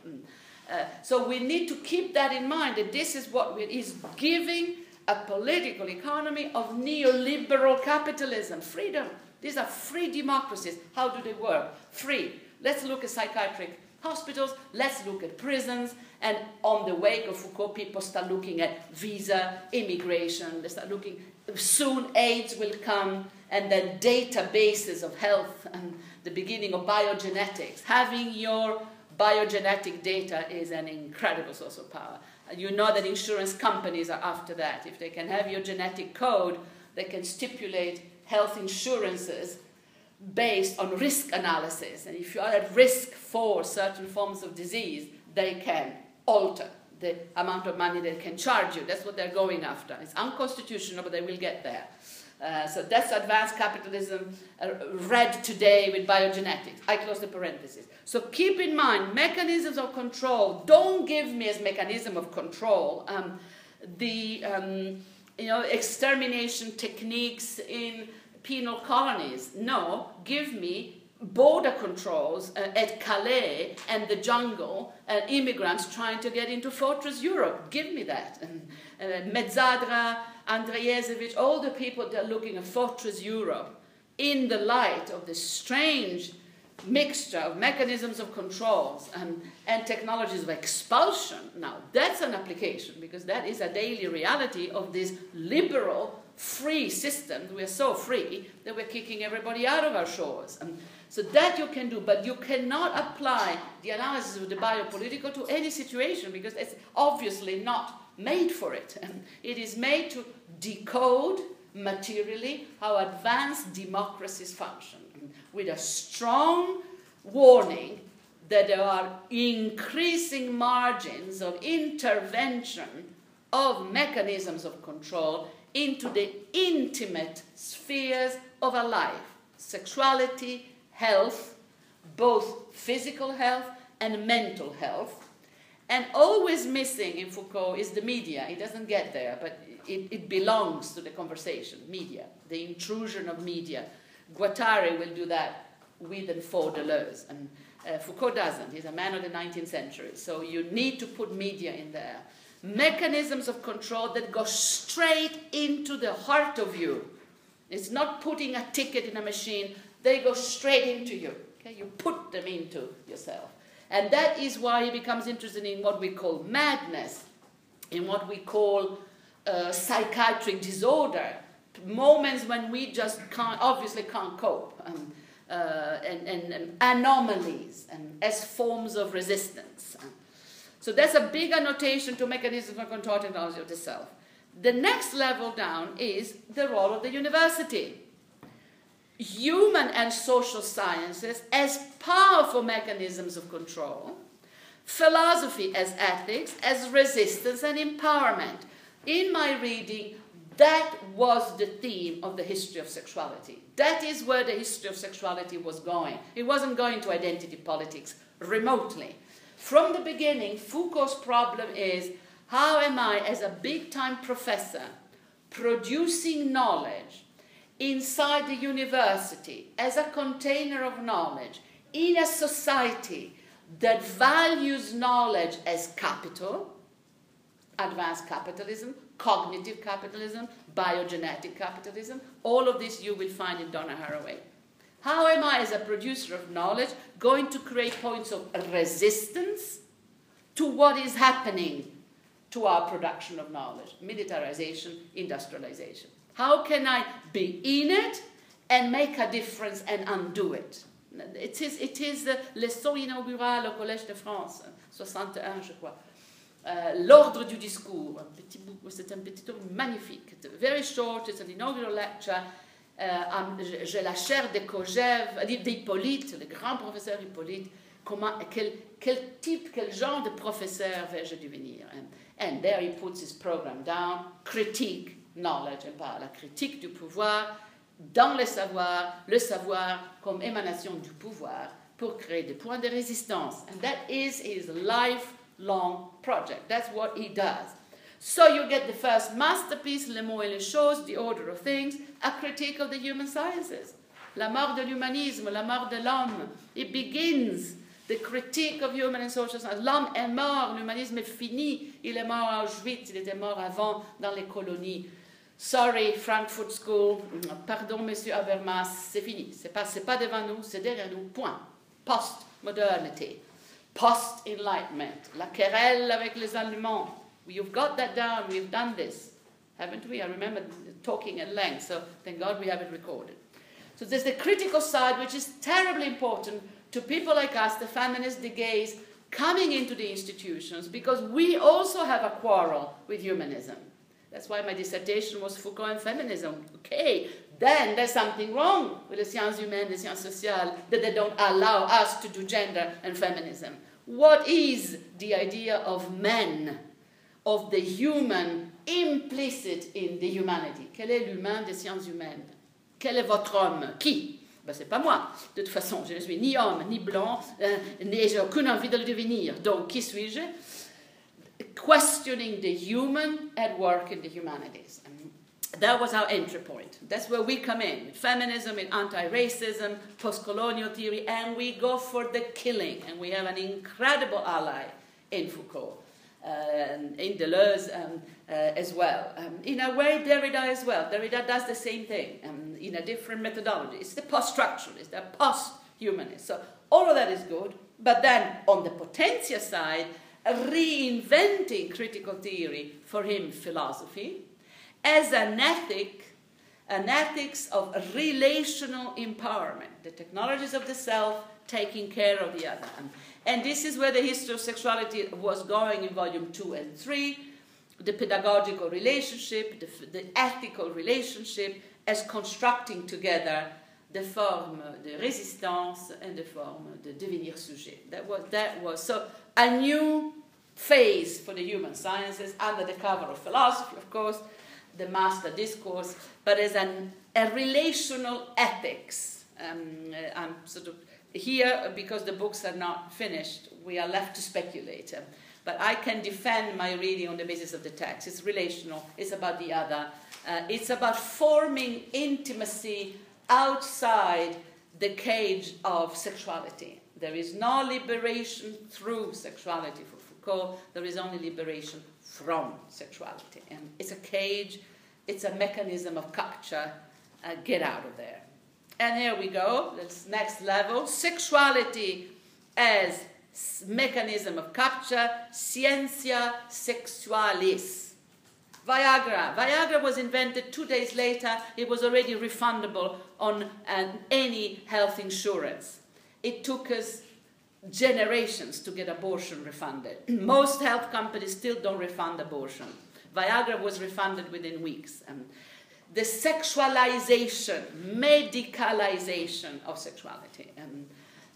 Uh, so we need to keep that in mind that this is what is giving a political economy of neoliberal capitalism, freedom. These are free democracies. How do they work? Free. Let's look at psychiatric hospitals, let's look at prisons, and on the wake of Foucault, people start looking at visa, immigration, they start looking, soon AIDS will come, and then databases of health and the beginning of biogenetics. Having your biogenetic data is an incredible source of power. You know that insurance companies are after that. If they can have your genetic code, they can stipulate health insurances based on risk analysis. And if you are at risk for certain forms of disease, they can alter the amount of money they can charge you. That's what they're going after. It's unconstitutional, but they will get there. Uh, so that's advanced capitalism uh, read today with biogenetics. I close the parenthesis. So keep in mind, mechanisms of control, don't give me as mechanism of control um, the um, you know, extermination techniques in penal colonies. No, give me border controls uh, at Calais and the jungle and immigrants trying to get into fortress Europe. Give me that. Uh, Mezzadra, Andrijasevic, all the people that are looking at fortress Europe in the light of this strange mixture of mechanisms of controls and, and technologies of expulsion. Now, that's an application because that is a daily reality of this liberal, free system. We are so free that we're kicking everybody out of our shores. And so that you can do, but you cannot apply the analysis of the biopolitical to any situation because it's obviously not made for it. And it is made to decode materially how advanced democracies function with a strong warning that there are increasing margins of intervention of mechanisms of control into the intimate spheres of a life sexuality, health, both physical health and mental health. And always missing in Foucault is the media. It doesn't get there, but it, it belongs to the conversation media, the intrusion of media Guattari will do that with and for Deleuze. And uh, Foucault doesn't. He's a man of the 19th century. So you need to put media in there. Mechanisms of control that go straight into the heart of you. It's not putting a ticket in a machine, they go straight into you. Okay? You put them into yourself. And that is why he becomes interested in what we call madness, in what we call uh, psychiatric disorder moments when we just can't, obviously can't cope, um, uh, and, and, and, anomalies, and as forms of resistance. So that's a big annotation to mechanisms of control technology of the self. The next level down is the role of the university. Human and social sciences as powerful mechanisms of control, philosophy as ethics, as resistance and empowerment. In my reading, that was the theme of the history of sexuality. That is where the history of sexuality was going. It wasn't going to identity politics remotely. From the beginning, Foucault's problem is how am I, as a big time professor, producing knowledge inside the university as a container of knowledge in a society that values knowledge as capital, advanced capitalism, cognitive capitalism, biogenetic capitalism. All of this you will find in Donna Haraway. How am I, as a producer of knowledge, going to create points of resistance to what is happening to our production of knowledge? Militarization, industrialization. How can I be in it and make a difference and undo it? It is, it is the leçon inaugurale au Collège de France, 61, je crois. Uh, L'ordre du discours, c'est un petit tour magnifique. Very short, it's an inaugural lecture. Uh, J'ai la chair de Kojève, d'Hippolyte, le grand professeur Hippolyte. Comment, quel, type, quel genre de professeur vais-je devenir? And, and there he puts his program down, critique, knowledge and power, la critique du pouvoir dans le savoir, le savoir comme émanation du pouvoir pour créer des points de résistance. And that is his life long project. That's what he does. So you get the first masterpiece, Le mots et les choses, The Order of Things, a critique of the human sciences. La mort de l'humanisme, la mort de l'homme. It begins the critique of human and social science. L'homme est mort, l'humanisme est fini. Il est mort à Auschwitz, il était mort avant dans les colonies. Sorry, Frankfurt School, pardon, monsieur Habermas, c'est fini. C'est pas, pas devant nous, c'est derrière nous, point. Post-modernité post-enlightenment, la querelle avec les Allemands. You've got that down, we've done this, haven't we? I remember talking at length, so thank God we have it recorded. So there's the critical side, which is terribly important to people like us, the feminists, the gays, coming into the institutions, because we also have a quarrel with humanism. That's why my dissertation was Foucault and feminism. Okay, then there's something wrong with the sciences humaines, the sciences sociales, that they don't allow us to do gender and feminism. What is the idea of man, of the human implicit in the humanity Quel est l'humain des sciences humaines Quel est votre homme Qui ben, C'est pas moi. De toute façon, je ne suis ni homme, ni blanc, euh, et j'ai aucune envie de le devenir. Donc, qui suis-je Questioning the human at work in the humanities. That was our entry point. That's where we come in feminism, in anti racism, post colonial theory, and we go for the killing. And we have an incredible ally in Foucault. Uh, in Deleuze um, uh, as well. Um, in a way, Derrida as well. Derrida does the same thing um, in a different methodology. It's the post structuralist, the post humanist. So, all of that is good. But then, on the potentia side, reinventing critical theory, for him, philosophy, as an ethic, an ethics of relational empowerment, the technologies of the self taking care of the other. And this is where the history of sexuality was going in volume two and three the pedagogical relationship, the, the ethical relationship, as constructing together the form uh, de résistance and the form uh, de devenir sujet. That was, that was so a new phase for the human sciences under the cover of philosophy, of course, the master discourse, but as an, a relational ethics. Um, uh, I'm sort of here because the books are not finished, we are left to speculate. Um, but I can defend my reading on the basis of the text. It's relational, it's about the other, uh, it's about forming intimacy outside the cage of sexuality. There is no liberation through sexuality for Foucault, there is only liberation from sexuality. And it's a cage, it's a mechanism of capture. Uh, get out of there. And here we go, this next level sexuality as mechanism of capture, scientia sexualis. Viagra. Viagra was invented two days later. It was already refundable on uh, any health insurance. It took us generations to get abortion refunded. Most health companies still don't refund abortion. Viagra was refunded within weeks. Um, the sexualization, medicalization of sexuality. Um,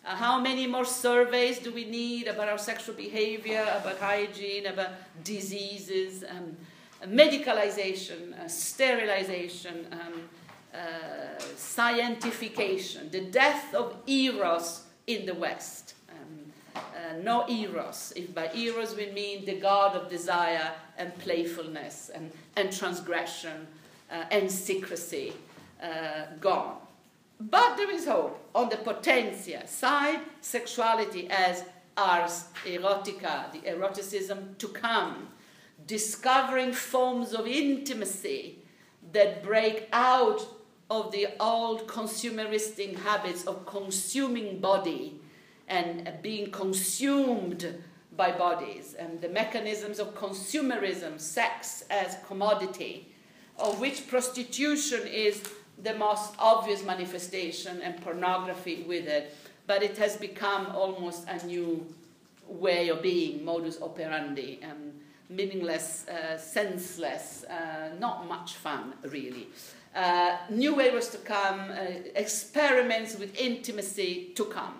uh, how many more surveys do we need about our sexual behavior, about hygiene, about diseases, um, medicalization, uh, sterilization, um, uh, scientification, the death of eros in the West. Uh, no eros. If by eros we mean the god of desire and playfulness and, and transgression uh, and secrecy, uh, gone. But there is hope. On the potentia side, sexuality as ars erotica, the eroticism to come, discovering forms of intimacy that break out of the old consumeristic habits of consuming body and being consumed by bodies, and the mechanisms of consumerism, sex as commodity, of which prostitution is the most obvious manifestation and pornography with it, but it has become almost a new way of being, modus operandi, um, meaningless, uh, senseless, uh, not much fun, really. Uh, new ways to come, uh, experiments with intimacy to come.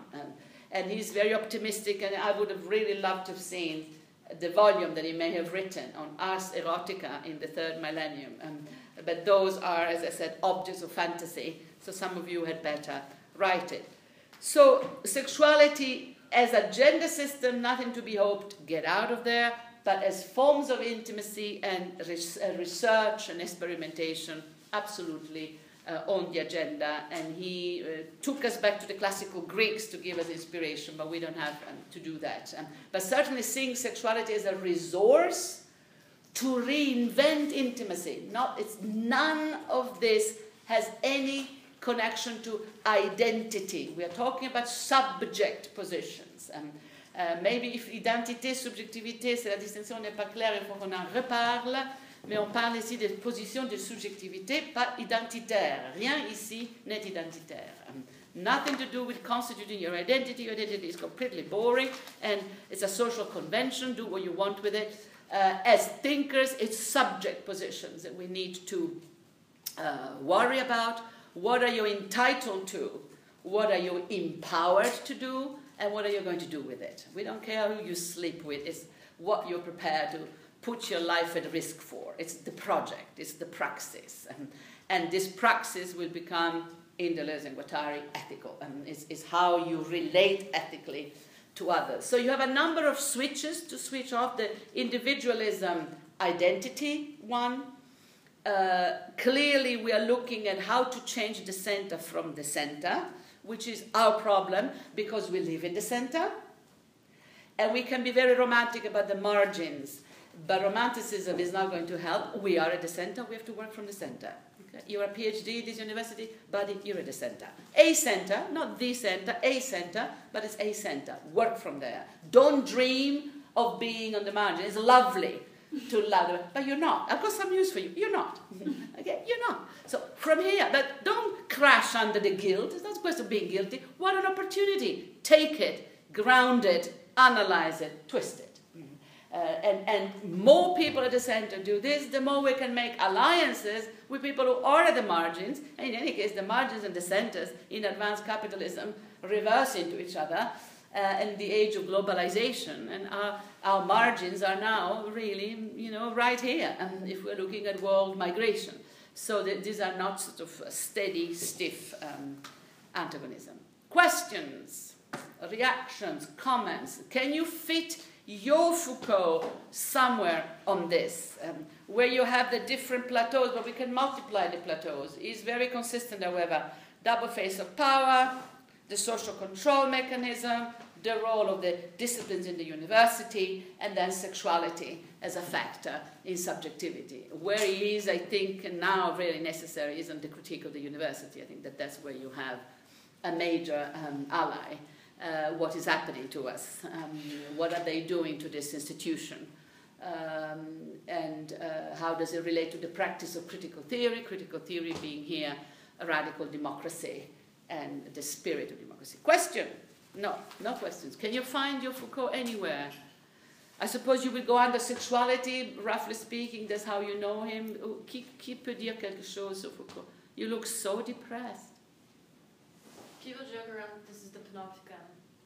And he's very optimistic, and I would have really loved to have seen the volume that he may have written on ars erotica in the third millennium. Um, but those are, as I said, objects of fantasy, so some of you had better write it. So, sexuality as a gender system, nothing to be hoped, get out of there, but as forms of intimacy and res- uh, research and experimentation, absolutely uh, on the agenda. And he uh, took us back to the classical Greeks to give us inspiration, but we don't have um, to do that. Um, but certainly seeing sexuality as a resource to reinvent intimacy. Not, it's, none of this has any connection to identity. We are talking about subject positions. Um, uh, maybe if identité, subjectivité, c'est la distinction n'est pas claire, il faut qu'on en reparle. Mais on parle ici des positions de subjectivité, pas identitaire. Rien ici n'est identitaire. Nothing to do with constituting your identity. Your identity is completely boring, and it's a social convention. Do what you want with it uh, as thinkers, it's subject positions that we need to uh, worry about. What are you entitled to? What are you empowered to do? And what are you going to do with it? We don't care who you sleep with, it's what you're prepared to put your life at risk for. It's the project, it's the praxis. And, this praxis will become, in Deleuze and Guattari, ethical. And it's, it's how you relate ethically to others. So you have a number of switches to switch off the individualism identity one. Uh, clearly, we are looking at how to change the center from the center, which is our problem because we live in the center. And we can be very romantic about the margins, but romanticism is not going to help. We are at the center, we have to work from the center. You're a PhD at this university, buddy, you're at the center. A center, not the center, a center, but it's a center. Work from there. Don't dream of being on the margin. It's lovely to love, but you're not. I've got some news for you. You're not. okay, you're not. So from here, but don't crash under the guilt. It's not supposed to be guilty. What an opportunity. Take it, ground it, analyze it, twist it. Uh, and, and more people at the center do this, the more we can make alliances with people who are at the margins. And in any case, the margins and the centers in advanced capitalism reverse into each other uh, in the age of globalization. And our, our margins are now really, you know, right here. And if we're looking at world migration. So these are not sort of steady, stiff um, antagonism. Questions, reactions, comments. Can you fit your Foucault somewhere on this, um, where you have the different plateaus, but we can multiply the plateaus. Is very consistent, however. Double face of power, the social control mechanism, the role of the disciplines in the university, and then sexuality as a factor in subjectivity. Where he is, I think, now really necessary is on the critique of the university. I think that that's where you have a major um, ally uh, what is happening to us. Um, what are they doing to this institution? Um, and uh, how does it relate to the practice of critical theory? Critical theory being here a radical democracy and the spirit of democracy. Question? No, no questions. Can you find your Foucault anywhere? I suppose you will go under sexuality, roughly speaking, that's how you know him. Qui, peut dire quelque chose Foucault? You look so depressed. People joke around this is the panopticon.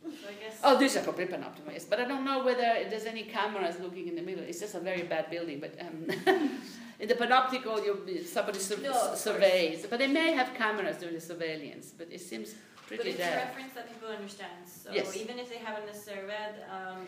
So I guess. Oh, this is a complete panopticon, yes. But I don't know whether there's any cameras looking in the middle. It's just a very bad building. But um, in the panoptical, you, somebody sur- No, surveys. But they may have cameras doing the surveillance. But it seems pretty but it's dead. a reference that people understand. So Yes. even if they haven't necessarily read. Um,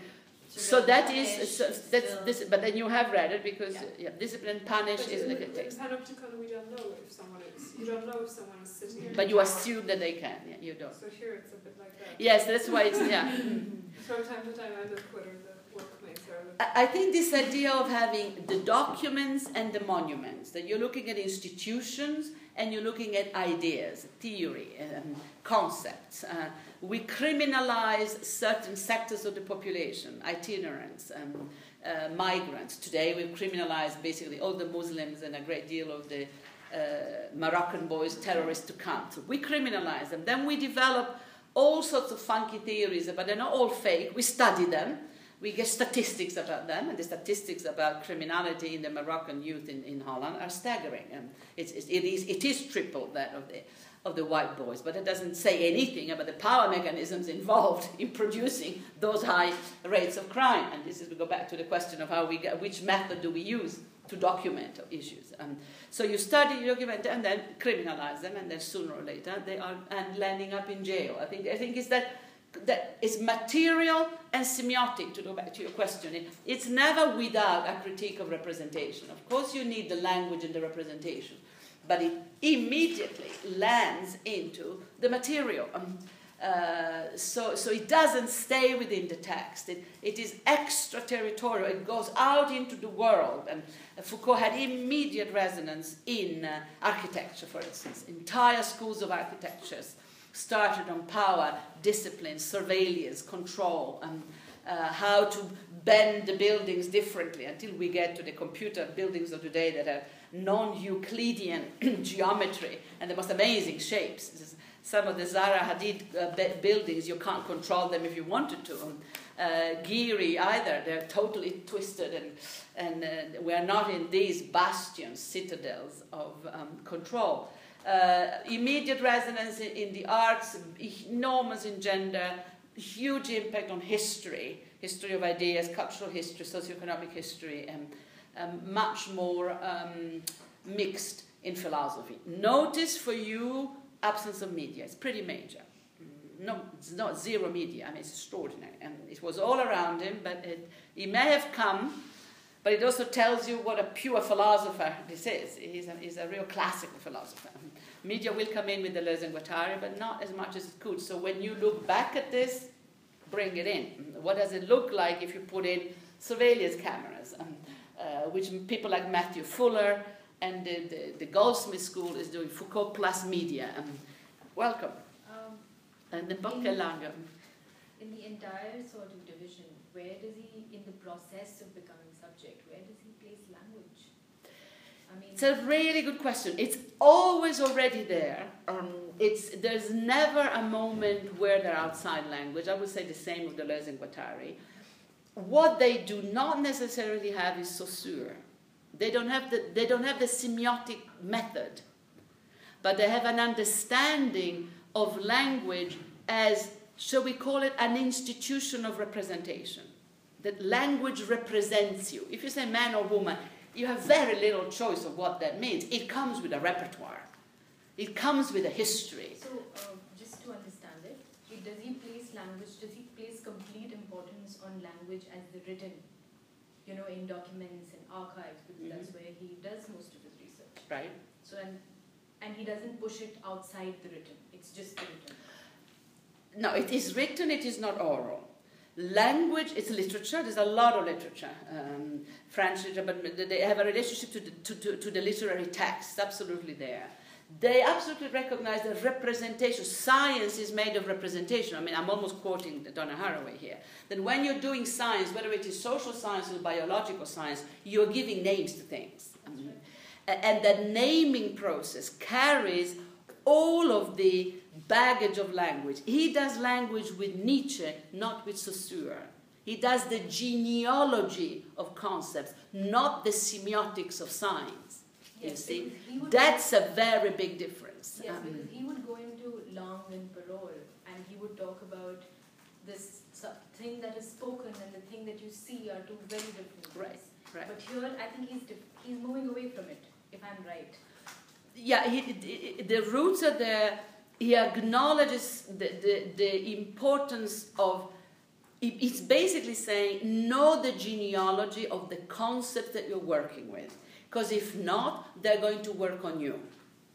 So Surveillance that Punish, is so that's this, but then you have read it because Yeah. yeah, discipline punish But is in, like a in text. panopticon, we don't know if someone is. You don't know if someone is sitting. in But you tower. assume that they can. Yeah, you don't. So here it's a bit like that. Yes, that's why it's yeah. From time to time, I look whether the workmates are. Looking. I I think this idea of having the documents and the monuments, that you're looking at institutions and you're looking at ideas, theory, um, concepts. Uh, we criminalize certain sectors of the population, itinerants, um, uh, migrants. Today we've criminalized basically all the Muslims and a great deal of the uh, Moroccan boys, terrorists to come. So we criminalize them. Then we develop all sorts of funky theories, but they're not all fake. We study them. We get statistics about them, and the statistics about criminality in the Moroccan youth in, in Holland are staggering. And it's, it's, it, is, it is triple that of the, of the white boys, but it doesn't say anything about the power mechanisms involved in producing those high rates of crime. And this is, we go back to the question of how we get, which method do we use to document issues. Um, so you study, you document, and then criminalize them, and then sooner or later they are and landing up in jail. I think I think it's that that it's material and semiotic. To go back to your question, it, it's never without a critique of representation. Of course, you need the language and the representation, but it immediately lands into the material. Um, uh, so, so it doesn't stay within the text. It, it is extraterritorial. It goes out into the world. And Foucault had immediate resonance in uh, architecture, for instance. Entire schools of architectures started on power, discipline, surveillance, control, and uh, how to bend the buildings differently until we get to the computer buildings of today that have non-Euclidean geometry and the most amazing shapes. Some of the Zaha Hadid uh, buildings, you can't control them if you wanted to. Um, uh, Gehry either, they're totally twisted, and, and uh, we're not in these bastions, citadels of um, control. Uh, immediate resonance in, in the arts, enormous in gender, huge impact on history, history of ideas, cultural history, socioeconomic history, and um, much more um, mixed in philosophy. Notice for you absence of media. It's pretty major. No, it's not zero media. I mean, it's extraordinary. And it was all around him, but it, he may have come, but it also tells you what a pure philosopher this is. He's a, he's a real classical philosopher. Media will come in with the and Guattari, but not as much as it could. So when you look back at this, bring it in. What does it look like if you put in surveillance cameras, um, uh, which people like Matthew Fuller and the, the, the, Goldsmith School is doing Foucault plus media. Um, welcome. Um, and the in, the entire sort of division, where does he, in the process of becoming subject, where does he place language? I mean, it's a really good question. It's always already there. Um, it's there's never a moment where they're outside language. I would say the same with Deleuze and Guattari. What they do not necessarily have is Saussure. They don't have the, they don't have the semiotic method, but they have an understanding of language as, shall we call it, an institution of representation. That language represents you. If you say man or woman, you have very little choice of what that means. It comes with a repertoire. It comes with a history. So, uh, just to understand it, does he place language, does he place complete importance on language as the written, you know, in documents and archives, because mm-hmm. that's where he does most of his research. Right. So, and, and he doesn't push it outside the written, it's just the written. No, it is written, it is not oral. Language, it's literature, there's a lot of literature, um, French literature, but they have a relationship to the, to, to, to the literary text, absolutely there. They absolutely recognize that representation, science is made of representation. I mean, I'm almost quoting Donna Haraway here. That when you're doing science, whether it is social science or biological science, you're giving names to things. And that naming process carries all of the baggage of language. He does language with Nietzsche, not with Saussure. He does the genealogy of concepts, not the semiotics of science. You Yes, see, he that's a very big difference. Yes, Um, because he would go into langue and parole and he would talk about this thing that is spoken and the thing that you see are two very different things. Right, right. But here, I think he's diff- he's moving away from it, if I'm right. yeah, he, the- the roots are there. He acknowledges the, the, the importance of. he- He's basically saying know the genealogy of the concept that you're working with, because if not, they're going to work on you.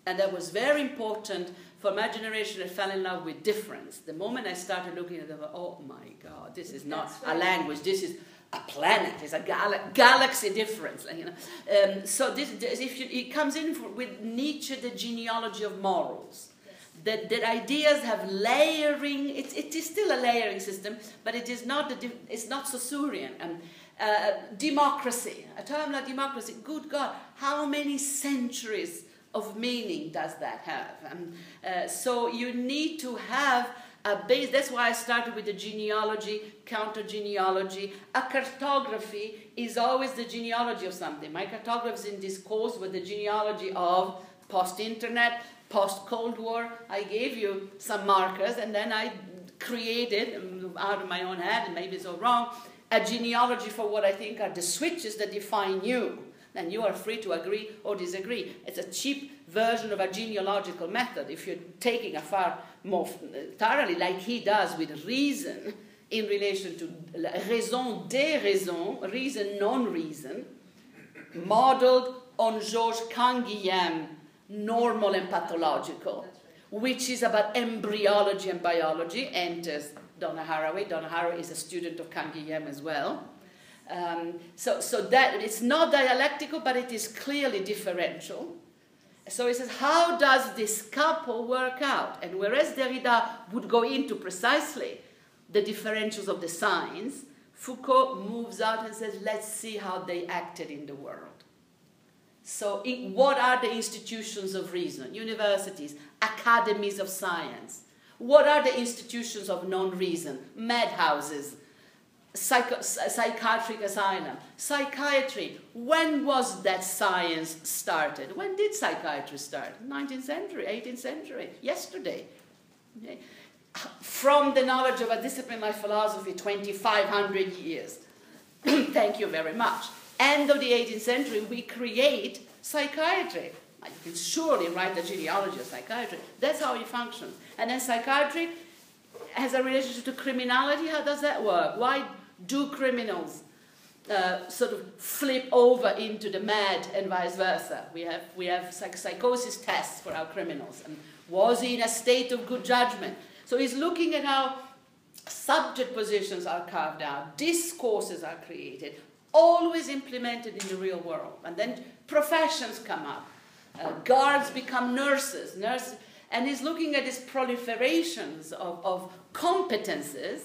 And that was very important for my generation that fell in love with difference. The moment I started looking at them, oh my God, this is not a language. This is a planet. It's a gal- galaxy difference. You know. Um, so this, this if you, it comes in for, with Nietzsche, the genealogy of morals. Yes. That, that ideas have layering. It, it is still a layering system, but it is not. The, it's not Saussurean. And uh, democracy, a term like democracy. Good God, how many centuries of meaning does that have? Um, uh, so you need to have a base. That's why I started with the genealogy, counter genealogy. A cartography is always the genealogy of something. My cartographers in this course were the genealogy of post internet, post Cold War. I gave you some markers and then I created, um, out of my own head, and maybe it's all wrong, a genealogy for what I think are the switches that define you. Then you are free to agree or disagree. It's a cheap version of a genealogical method. If you're taking a far more thoroughly, like he does with reason in relation to raison déraison, reason non reason, modeled on Georges Canguilhem, normal and pathological, right. which is about embryology and biology, enters Donna Haraway. Donna Haraway is a student of Canguilhem as well. Um, so, so that it's not dialectical, but it is clearly differential. So he says, how does this couple work out? And whereas Derrida would go into precisely the differentials of the signs, Foucault moves out and says, let's see how they acted in the world. So, in, what are the institutions of reason? Universities, academies of science. What are the institutions of non reason? Madhouses, psycho- psychiatric asylum, psychiatry. When was that science started? When did psychiatry start? 19th century, 18th century, yesterday. Okay. From the knowledge of a discipline like philosophy, 2,500 years. Thank you very much. End of the 18th century, we create psychiatry. You can surely write the genealogy of psychiatry. That's how it functions. And then psychiatry has a relationship to criminality. How does that work? Why do criminals uh, sort of flip over into the mad and vice versa? We have, we have psych- psychosis tests for our criminals. And was he in a state of good judgment? So he's looking at how subject positions are carved out, discourses are created, always implemented in the real world. And then professions come up. Uh, guards become nurses, nurses, and he's looking at these proliferations of, of competences,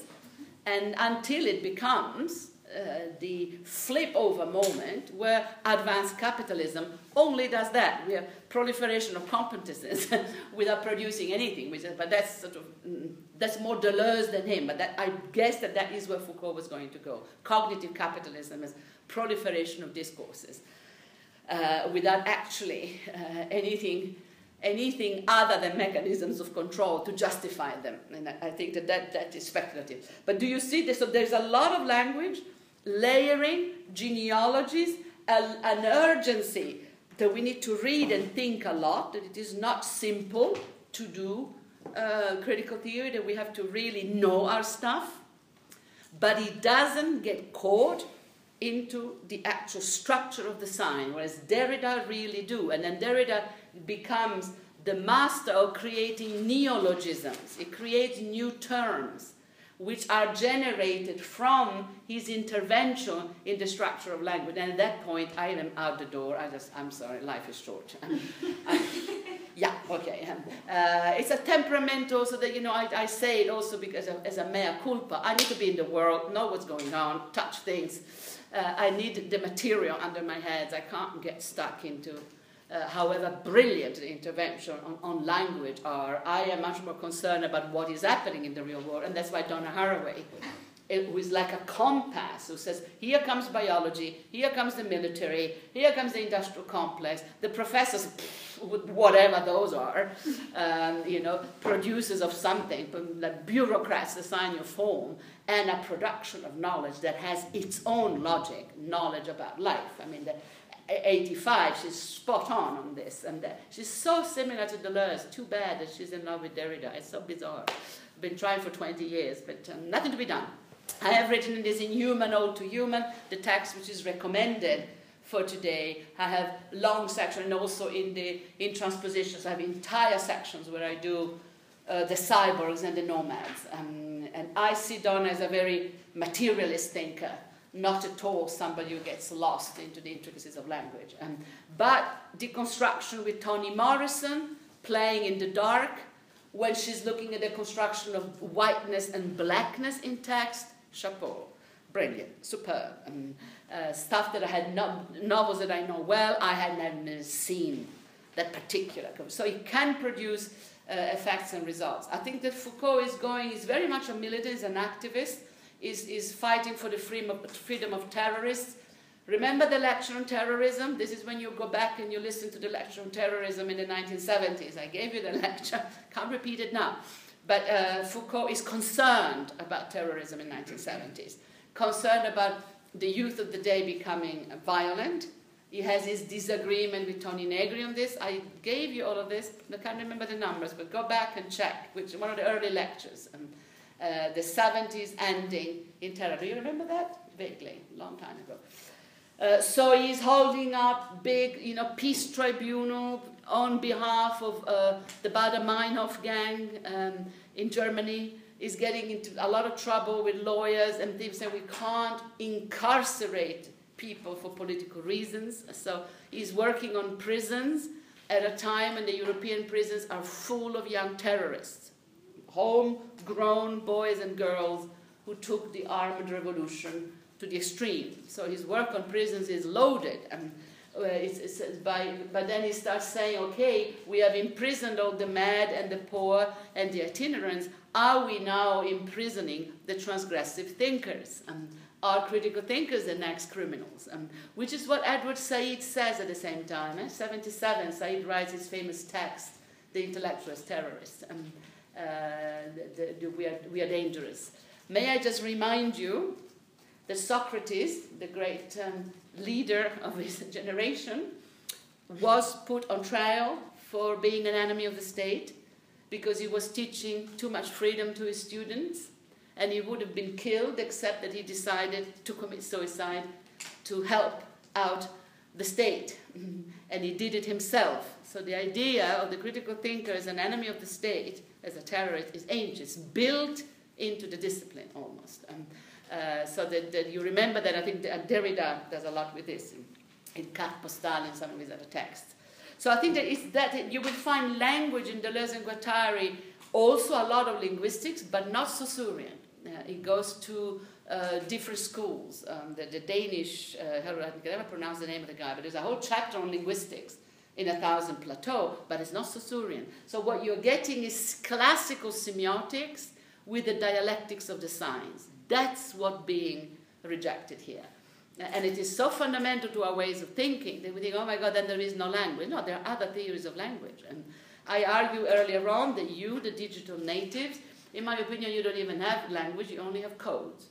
and until it becomes uh, the flip over moment where advanced capitalism only does that. We have proliferation of competences without producing anything, which is, but that's sort of mm, that's more Deleuze than him. But that, I guess that that is where Foucault was going to go. Cognitive capitalism is proliferation of discourses uh, without actually uh, anything anything other than mechanisms of control to justify them. And I, think that, that that is speculative. But do you see this? So there's a lot of language, layering, genealogies, a- an urgency that we need to read and think a lot, that it is not simple to do uh, critical theory, that we have to really know our stuff. But it doesn't get caught into the actual structure of the sign, whereas Derrida really do. And then Derrida becomes the master of creating neologisms. It creates new terms which are generated from his intervention in the structure of language. And at that point, I am out the door. I just, I'm sorry, life is short. yeah, okay. Uh, it's a temperament also that, you know, I, I say it also because of, as a mea culpa. I need to be in the world, know what's going on, touch things. Uh, I need the material under my head. I can't get stuck into uh, however brilliant the intervention on, on, language are, I am much more concerned about what is happening in the real world, and that's why Donna Haraway it was like a compass who says, here comes biology, here comes the military, here comes the industrial complex, the professors, whatever those are, um, you know, producers of something, like bureaucrats assign your form, and a production of knowledge that has its own logic, knowledge about life. I mean, the, 85, she's spot on on this. And uh, she's so similar to Deleuze. Too bad that she's in love with Derrida. It's so bizarre. I've been trying for 20 years, but um, nothing to be done. I have written this in Human, Ode to Human, the text which is recommended for today. I have long sections, and also in the in transpositions, I have entire sections where I do uh, the cyborgs and the nomads. Um, and I see Donna as a very materialist thinker not at all somebody who gets lost into the intricacies of language. Um, but deconstruction with Toni Morrison, playing in the dark, when she's looking at the construction of whiteness and blackness in text, chapeau, brilliant, superb. Um, uh, stuff that I had, no, novels that I know well, I had never seen that particular. So it can produce uh, effects and results. I think that Foucault is going, is very much a militant, is an activist, is, is fighting for the freedom of, freedom of terrorists. Remember the lecture on terrorism? This is when you go back and you listen to the lecture on terrorism in the 1970s. I gave you the lecture, can't repeat it now. But uh, Foucault is concerned about terrorism in 1970s, concerned about the youth of the day becoming violent. He has his disagreement with Toni Negri on this. I gave you all of this. I can't remember the numbers, but go back and check, which one of the early lectures. Um, uh, the 70s ending in terror. Do you remember that? Vaguely, a long time ago. Uh, so he's holding up big, you know, peace tribunal on behalf of uh, the Baader Meinhof gang um, in Germany. is getting into a lot of trouble with lawyers and they say we can't incarcerate people for political reasons. So he's working on prisons at a time when the European prisons are full of young terrorists homegrown boys and girls who took the armed revolution to the extreme. So his work on prisons is loaded. And uh, it's, it's by, but then he starts saying, okay, we have imprisoned all the mad and the poor and the itinerants. Are we now imprisoning the transgressive thinkers? And are critical thinkers the next criminals? Um, which is what Edward Said says at the same time. Eh? 77, Said writes his famous text, The Intellectuals Terrorists. Um, uh, the, the, we, are, we are dangerous. May I just remind you that Socrates, the great um, leader of his generation, was put on trial for being an enemy of the state because he was teaching too much freedom to his students and he would have been killed except that he decided to commit suicide to help out the state and he did it himself so the idea of the critical thinker as an enemy of the state as a terrorist is ancient. Built into the discipline almost. Um, uh, so that, that, you remember that I think Derrida does a lot with this in, Carte Postale and some of his other texts. So I think that it's that you will find language in Deleuze and Guattari also a lot of linguistics, but not Saussurian. Uh, it goes to uh, different schools. Um, the, the, Danish, uh, I can never pronounce the name of the guy, but there's a whole chapter on linguistics in a thousand plateau, but it's not Saussurian. So what you're getting is classical semiotics with the dialectics of the signs. That's what being rejected here. And it is so fundamental to our ways of thinking that we think, oh my God, then there is no language. No, there are other theories of language. And I argue earlier on that you, the digital natives, in my opinion, you don't even have language, you only have codes.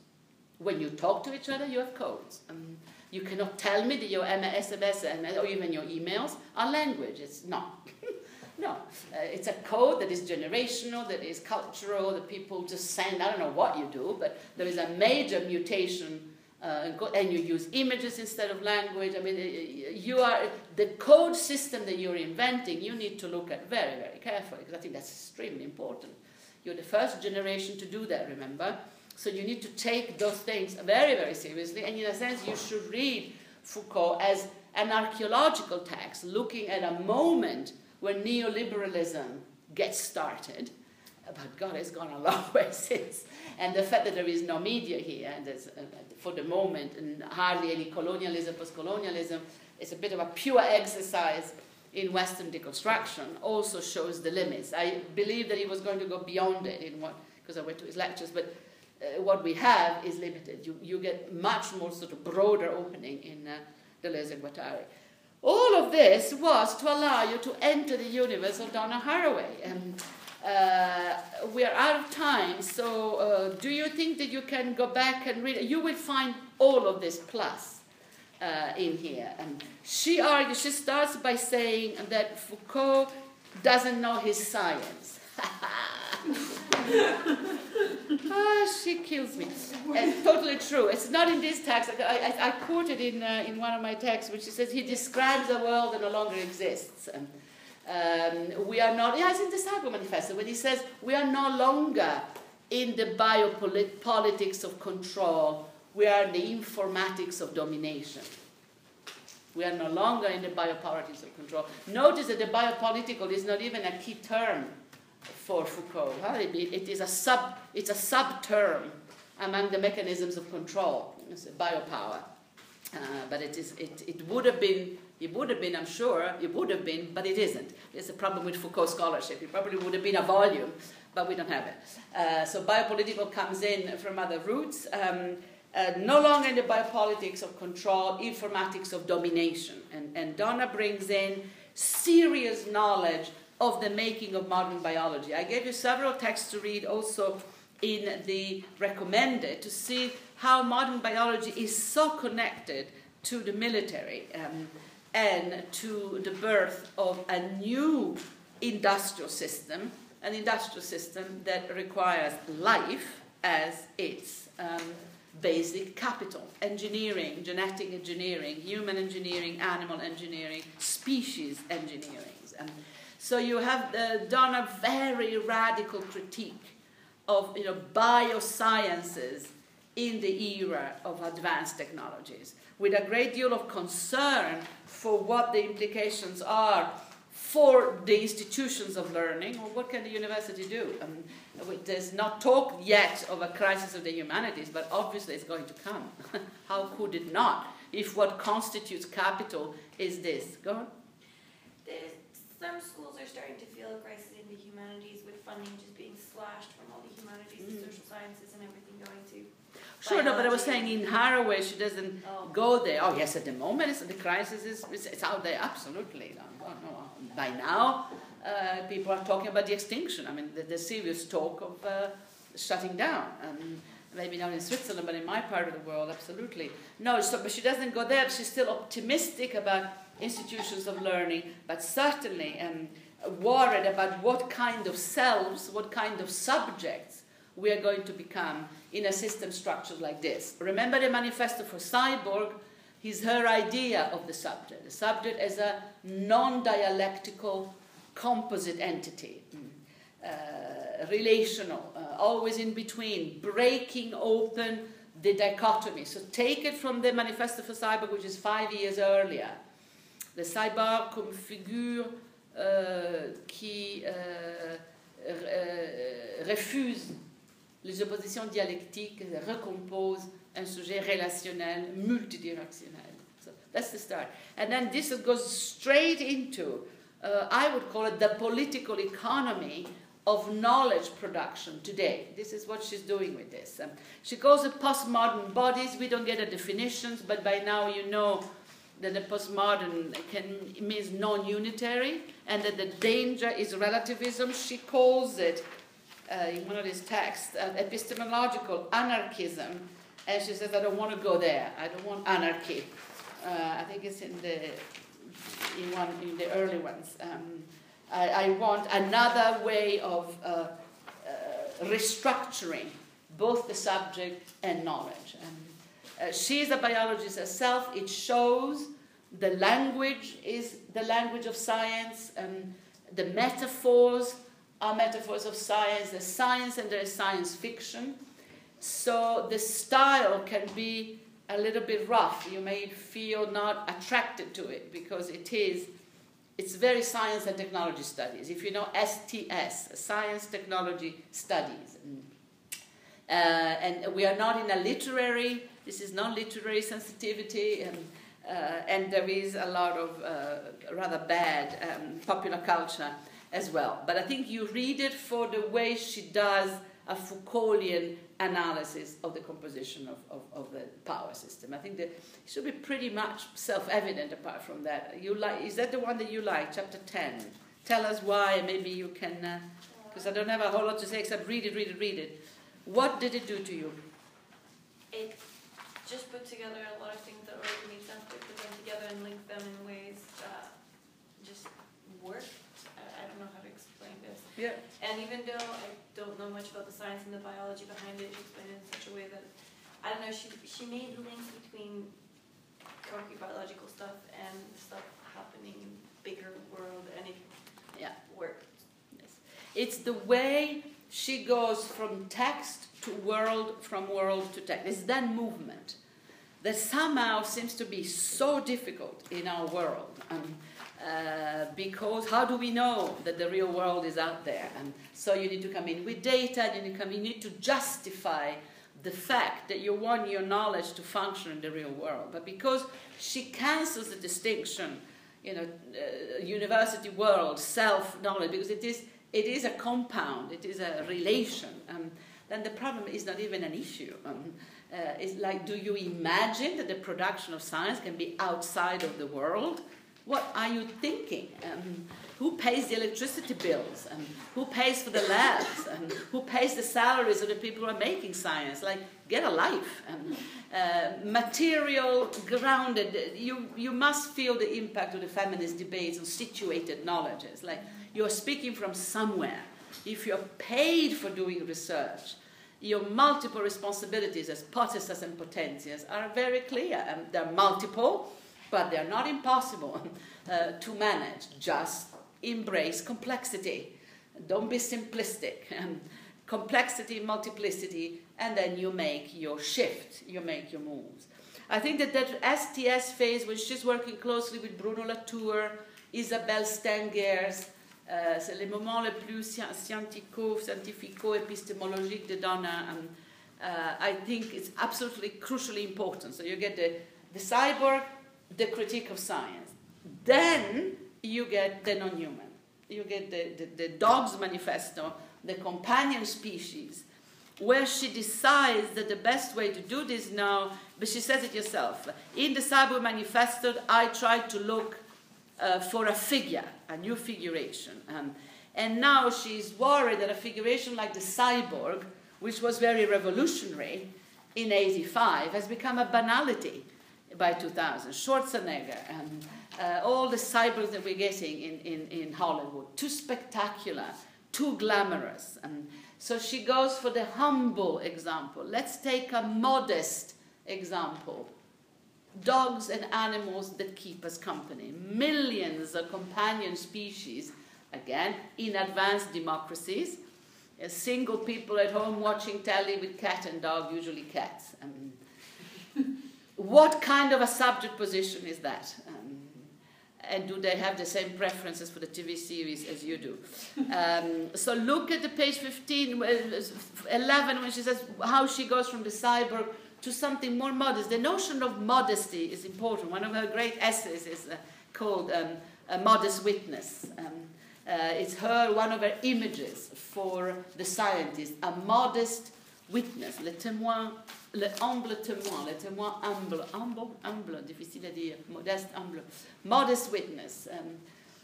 When you talk to each other, you have codes. Um, you cannot tell me that your SMS or even your emails are language. It's not. no. Uh, it's a code that is generational, that is cultural, that people just send. I don't know what you do, but there is a major mutation. Uh, and you use images instead of language. I mean, you are the code system that you're inventing. You need to look at very, very carefully because I think that's extremely important. You're the first generation to do that. Remember, So you need to take those things very, very seriously. And in a sense, you should read Foucault as an archaeological text looking at a moment when neoliberalism gets started. But God has gone a long way since. And the fact that there is no media here, and there's, uh, for the moment, and hardly any colonialism, post colonialism, it's a bit of a pure exercise in Western deconstruction, also shows the limits. I believe that he was going to go beyond it in what, because I went to his lectures, but uh, what we have is limited. You, you get much more sort of broader opening in uh, Deleuze and Guattari. All of this was to allow you to enter the universe of Donna Haraway. And uh, we are out of time, so uh, do you think that you can go back and read? You will find all of this plus uh, in here. And she argues, she starts by saying that Foucault doesn't know his science. ah, she kills me. And totally true. It's not in this text. I, I, I quoted in, uh, in one of my texts, which says he describes a world that no longer exists. Um, we are not, yeah, it's in the Cyborg Manifesto, when he says we are no longer in the biopolitics of control, we are in the informatics of domination. We are no longer in the biopolitics of control. Notice that the biopolitical is not even a key term for Foucault. It is a sub, it's a sub-term among the mechanisms of control, biopower. Uh, but it, is, it, it would have been, it would have been, I'm sure, it would have been, but it isn't. There's a problem with Foucault scholarship. It probably would have been a volume, but we don't have it. Uh, so biopolitical comes in from other roots. Um, uh, no longer in the biopolitics of control, informatics of domination. And, and Donna brings in serious knowledge of the making of modern biology. I gave you several texts to read also in the recommended to see how modern biology is so connected to the military um, and to the birth of a new industrial system, an industrial system that requires life as its um, basic capital engineering, genetic engineering, human engineering, animal engineering, species engineering. Um, so you have uh, done a very radical critique of you know, biosciences in the era of advanced technologies, with a great deal of concern for what the implications are for the institutions of learning, or what can the university do? Um, there's not talk yet of a crisis of the humanities, but obviously it's going to come. How could it not? If what constitutes capital is this. Go on. Some schools are starting to feel a crisis in the humanities with funding just being slashed from all the humanities mm. and social sciences and everything going to. Sure, no, but I was saying in Haraway she doesn't oh. go there. Oh, yes, at the moment it's, the crisis is it's, out there, absolutely. No, no, by now, uh, people are talking about the extinction. I mean, the serious talk of uh, shutting down. And maybe not in Switzerland, but in my part of the world, absolutely. No, so, but she doesn't go there. She's still optimistic about institutions of learning, but certainly um, worried about what kind of selves, what kind of subjects we are going to become in a system structured like this. Remember the manifesto for Cyborg is her idea of the subject. The subject as a non dialectical composite entity, uh, relational, uh, always in between, breaking open the dichotomy. So take it from the Manifesto for Cyborg, which is five years earlier. Le cyborg comme figure euh, qui euh, euh, refuse les oppositions dialectiques, recompose un sujet relationnel, multidirectionnel. So that's the start. And then this goes straight into uh, I would call it the political economy of knowledge production today. This is what she's doing with this. Um, she calls it postmodern bodies. We don't get the definitions, but by now you know that the postmodern can, means non-unitary and that the danger is relativism. She calls it, uh, in one of these texts, uh, epistemological anarchism. And she says, I don't want to go there. I don't want anarchy. Uh, I think it's in the in one in the early ones. Um, I, I, want another way of uh, uh, restructuring both the subject and knowledge. And uh, is a biologist herself. It shows the language is the language of science. and the metaphors are metaphors of science. There's science and there's science fiction. So the style can be a little bit rough. You may feel not attracted to it because it is it's very science and technology studies. If you know STS, Science Technology Studies. Uh, and we are not in a literary, this is non literary sensitivity, and, uh, and there is a lot of uh, rather bad um, popular culture as well. But I think you read it for the way she does a Foucauldian analysis of the composition of, of, of, the power system. I think that it should be pretty much self-evident apart from that. You like, is that the one that you like, chapter 10? Tell us why, maybe you can, because uh, I don't have a whole lot to say except read it, read it, read it. What did it do to you? It just put together a lot of things that already made sense, to put them together and link them in ways that just work. I, I don't know how to explain this. Yeah. And even though I don't know much about the science and the biology behind it. She explained it in such a way that I don't know. She she made the links between concrete biological stuff and stuff happening in bigger world, and it yeah worked. Yes. It's the way she goes from text to world, from world to text. It's that movement that somehow seems to be so difficult in our world. And, uh, because how do we know that the real world is out there? And so you need to come in with data, you need to, come, you need to justify the fact that you want your knowledge to function in the real world. But because she cancels the distinction, you know, uh, university world, self knowledge, because it is, it is a compound, it is a relation, um, then the problem is not even an issue. Um, uh, it's like, do you imagine that the production of science can be outside of the world? What are you thinking? Um, who pays the electricity bills? And who pays for the labs? And who pays the salaries of the people who are making science? Like, get a life. And, uh, material, grounded. You, you must feel the impact of the feminist debates on situated knowledge. It's like you're speaking from somewhere. If you're paid for doing research, your multiple responsibilities as potestas and potentias are very clear. And they're multiple but they're not impossible uh, to manage. Just embrace complexity. Don't be simplistic. complexity, multiplicity, and then you make your shift, you make your moves. I think that that STS phase, when she's working closely with Bruno Latour, Isabelle Stengers, uh, c'est les moments les plus scientifico, scientifico-épistémologiques de Donna. And, uh, I think it's absolutely crucially important. So you get the, the cyborg, the critique of science. Then you get the non human. You get the, the, the dog's manifesto, the companion species, where she decides that the best way to do this now, but she says it herself. In the Cyborg Manifesto, I try to look uh, for a figure, a new figuration. Um, and now she's worried that a figuration like the cyborg, which was very revolutionary in 85, has become a banality by 2000. Schwarzenegger and uh, all the cyborgs that we're getting in, in, in Hollywood, too spectacular, too glamorous. And so she goes for the humble example. Let's take a modest example. Dogs and animals that keep us company. Millions of companion species, again, in advanced democracies. a single people at home watching telly with cat and dog, usually cats. Mean, what kind of a subject position is that? Um, and do they have the same preferences for the TV series as you do? Um, so look at the page 15, 11, when she says how she goes from the cyborg to something more modest. The notion of modesty is important. One of her great essays is uh, called um, A Modest Witness. Um, uh, it's her, one of her images for the scientist, a modest witness, le témoin le humble témoin, le témoin humble, humble, humble, difficile à dire, modeste, humble, modest witness, um,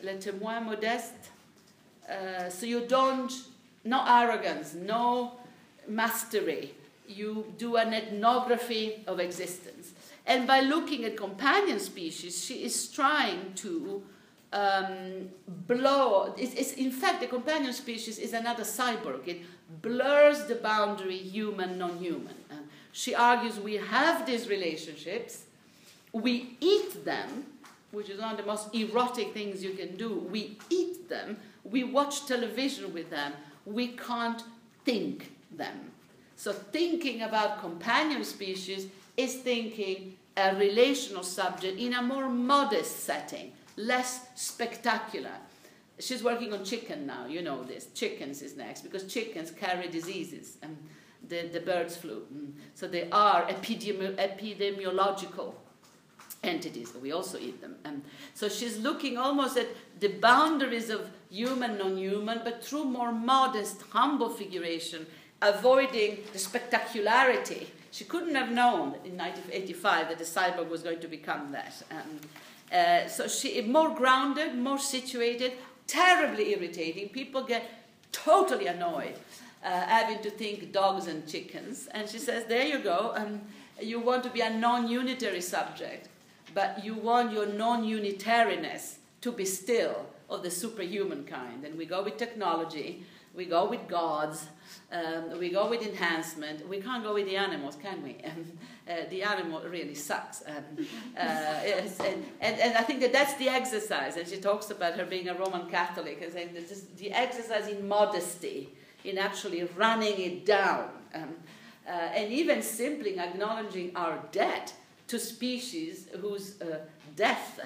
le témoin modeste. Uh, so you don't, no arrogance, no mastery. You do an ethnography of existence. And by looking at companion species, she is trying to um, blow. It's, it's, in fact, the companion species is another cyborg. It blurs the boundary human non human. She argues we have these relationships, we eat them, which is one of the most erotic things you can do. We eat them, we watch television with them, we can't think them. So thinking about companion species is thinking a relational subject in a more modest setting, less spectacular. She's working on chicken now, you know this. Chickens is next because chickens carry diseases, and the, the bird's flu. Mm. So they are epidemi- epidemiological entities, we also eat them. And so she's looking almost at the boundaries of human, non human, but through more modest, humble figuration, avoiding the spectacularity. She couldn't have known in 1985 that the cyborg was going to become that. Um, uh, so she is more grounded, more situated, terribly irritating. People get totally annoyed uh, having to think dogs and chickens. And she says, there you go. Um, you want to be a non-unitary subject, but you want your non-unitariness to be still of the superhuman kind. And we go with technology, we go with gods, um, we go with enhancement. We can't go with the animals, can we? Um, uh, the animal really sucks. Um, uh, and, and, and, I think that that's the exercise. And she talks about her being a Roman Catholic and saying that the exercise in modesty, in actually running it down, um, uh, and even simply acknowledging our debt to species whose uh, death.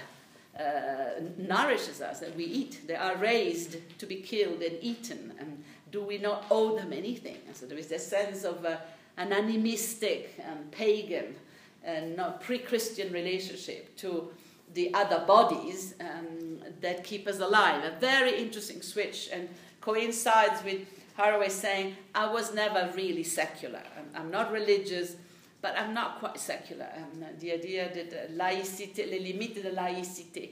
Uh, nourishes us that we eat. They are raised to be killed and eaten. And do we not owe them anything? And so there is this sense of uh, an animistic and pagan and pre Christian relationship to the other bodies um, that keep us alive. A very interesting switch and coincides with Haraway saying, I was never really secular. I'm, I'm not religious, but I'm not quite secular. Um, the idea that laïcité, les limites de la laïcité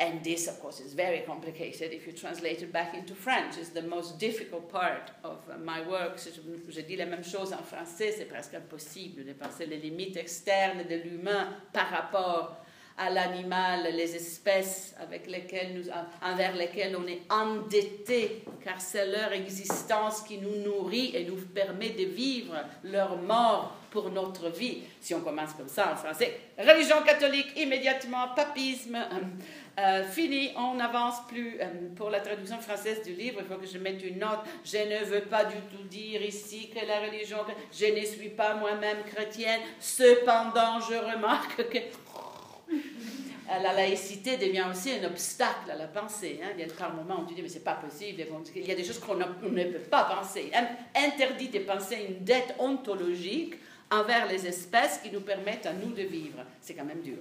and this, of course, is very complicated if you translate it back into French. It's the most difficult part of uh, my work. Je, dis la même chose en français, c'est presque impossible de penser les limites externes de l'humain par rapport à l'animal, les espèces avec lesquelles envers lesquelles on est endetté, car c'est leur existence qui nous nourrit et nous permet de vivre leur mort pour notre vie. Si on commence comme ça en français, religion catholique immédiatement, papisme. Euh, fini, on n'avance plus. Euh, pour la traduction française du livre, il faut que je mette une note. Je ne veux pas du tout dire ici que la religion, je ne suis pas moi-même chrétienne. Cependant, je remarque que la laïcité devient aussi un obstacle à la pensée. Hein. Il y a par moments où tu dis, mais c'est pas possible. Il y a des choses qu'on ne peut pas penser. Interdit de penser une dette ontologique envers les espèces qui nous permettent à nous de vivre. C'est quand même dur.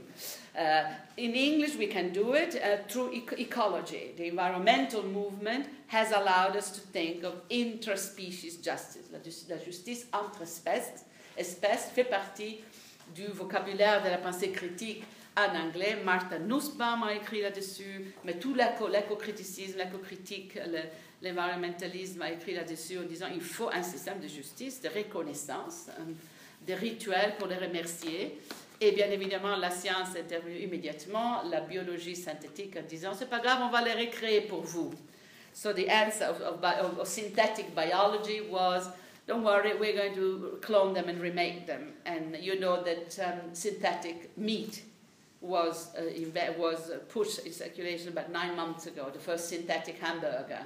Uh, in English, we can do it uh, through e ecology. The environmental movement has allowed us to think of interspecies justice. La, justice entre espèces, espèces fait partie du vocabulaire de la pensée critique en anglais. Martha Nussbaum a écrit là-dessus, mais tout l'éco-criticisme, l'éco-critique, l'environnementalisme a écrit là-dessus en disant il faut un système de justice, de reconnaissance. Um, des rituels pour les remercier. Et bien évidemment, la science est intervenue immédiatement, la biologie synthétique en disant c'est pas grave, on va les recréer pour vous. So the answer of, synthetic biology was don't worry, we're going to clone them and remake them. And you know that um, synthetic meat was, uh, was pushed in circulation about nine months ago, the first synthetic hamburger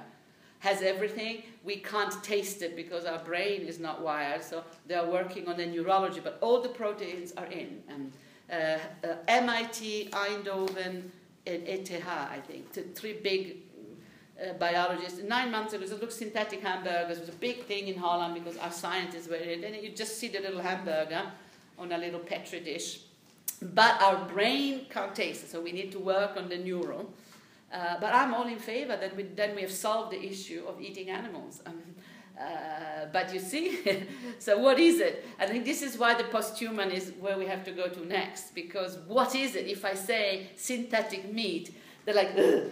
has everything. We can't taste it because our brain is not wired, so they are working on the neurology, but all the proteins are in. And uh, uh, MIT, Eindhoven, and ETH, I think, three big uh, biologists. Nine months ago, it looked synthetic hamburgers. It was a big thing in Holland because our scientists were in. And you just see the little hamburger on a little petri dish. But our brain can't taste it, so we need to work on the neural. Uh, but I'm all in favor that we, then we have solved the issue of eating animals. Um, uh, but you see, so what is it? I think this is why the posthuman is where we have to go to next. Because what is it? If I say synthetic meat, they're like, Ugh.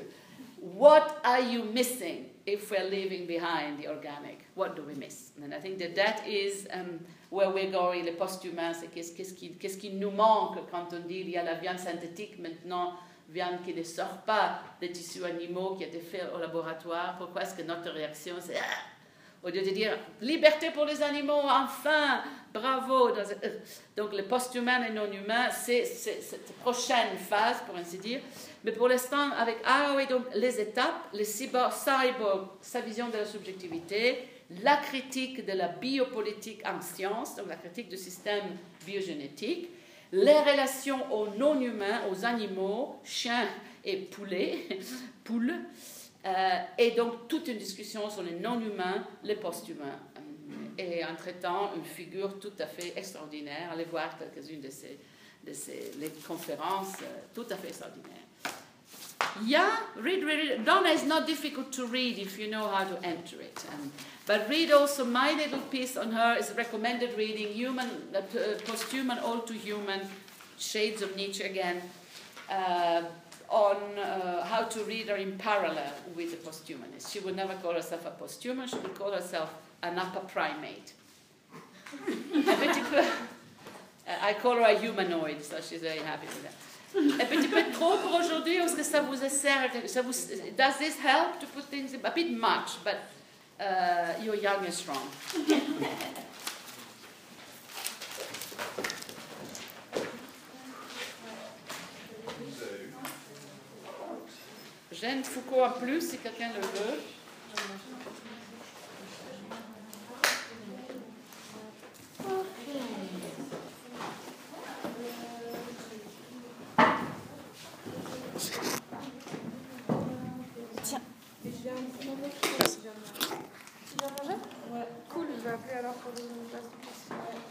what are you missing if we're leaving behind the organic? What do we miss? And I think that that is um, where we're going, le posthuman, c'est qu'est-ce, qu'est-ce, qui, qu'est-ce qui nous manque quand on dit il y a la viande synthétique maintenant viande qui ne sort pas des tissus animaux qui été faits au laboratoire, pourquoi est-ce que notre réaction c'est ah! au lieu de dire liberté pour les animaux, enfin, bravo. Euh, donc le post-humain et non-humain, c'est cette prochaine phase, pour ainsi dire. Mais pour l'instant, avec Haraway, donc les étapes, le cyborg, cyborg, sa vision de la subjectivité, la critique de la biopolitique en sciences, donc la critique du système biogénétique, les relations aux non-humains, aux animaux, chiens et poulets, poules, euh, et donc toute une discussion sur les non-humains, les post-humains. Et en traitant une figure tout à fait extraordinaire, allez voir quelques-unes de ces, de ces conférences euh, tout à fait extraordinaires. Yeah, read, read, read. Donna is not difficult to read if you know how to enter it. Um, but read also my little piece on her is recommended reading, human, uh, post-human, all too human, shades of Nietzsche again, uh, on uh, how to read her in parallel with the posthumanist. She would never call herself a posthuman, she would call herself an upper primate. peu, I call her a humanoid, so she's very happy with that. Un petit peu trop pour aujourd'hui, est-ce que ça vous sert? Ça vous, does this help to put things a bit much, but uh, you're young and strong. J'aime Foucault en plus, si quelqu'un le veut. Cool, je vais appeler alors pour une place de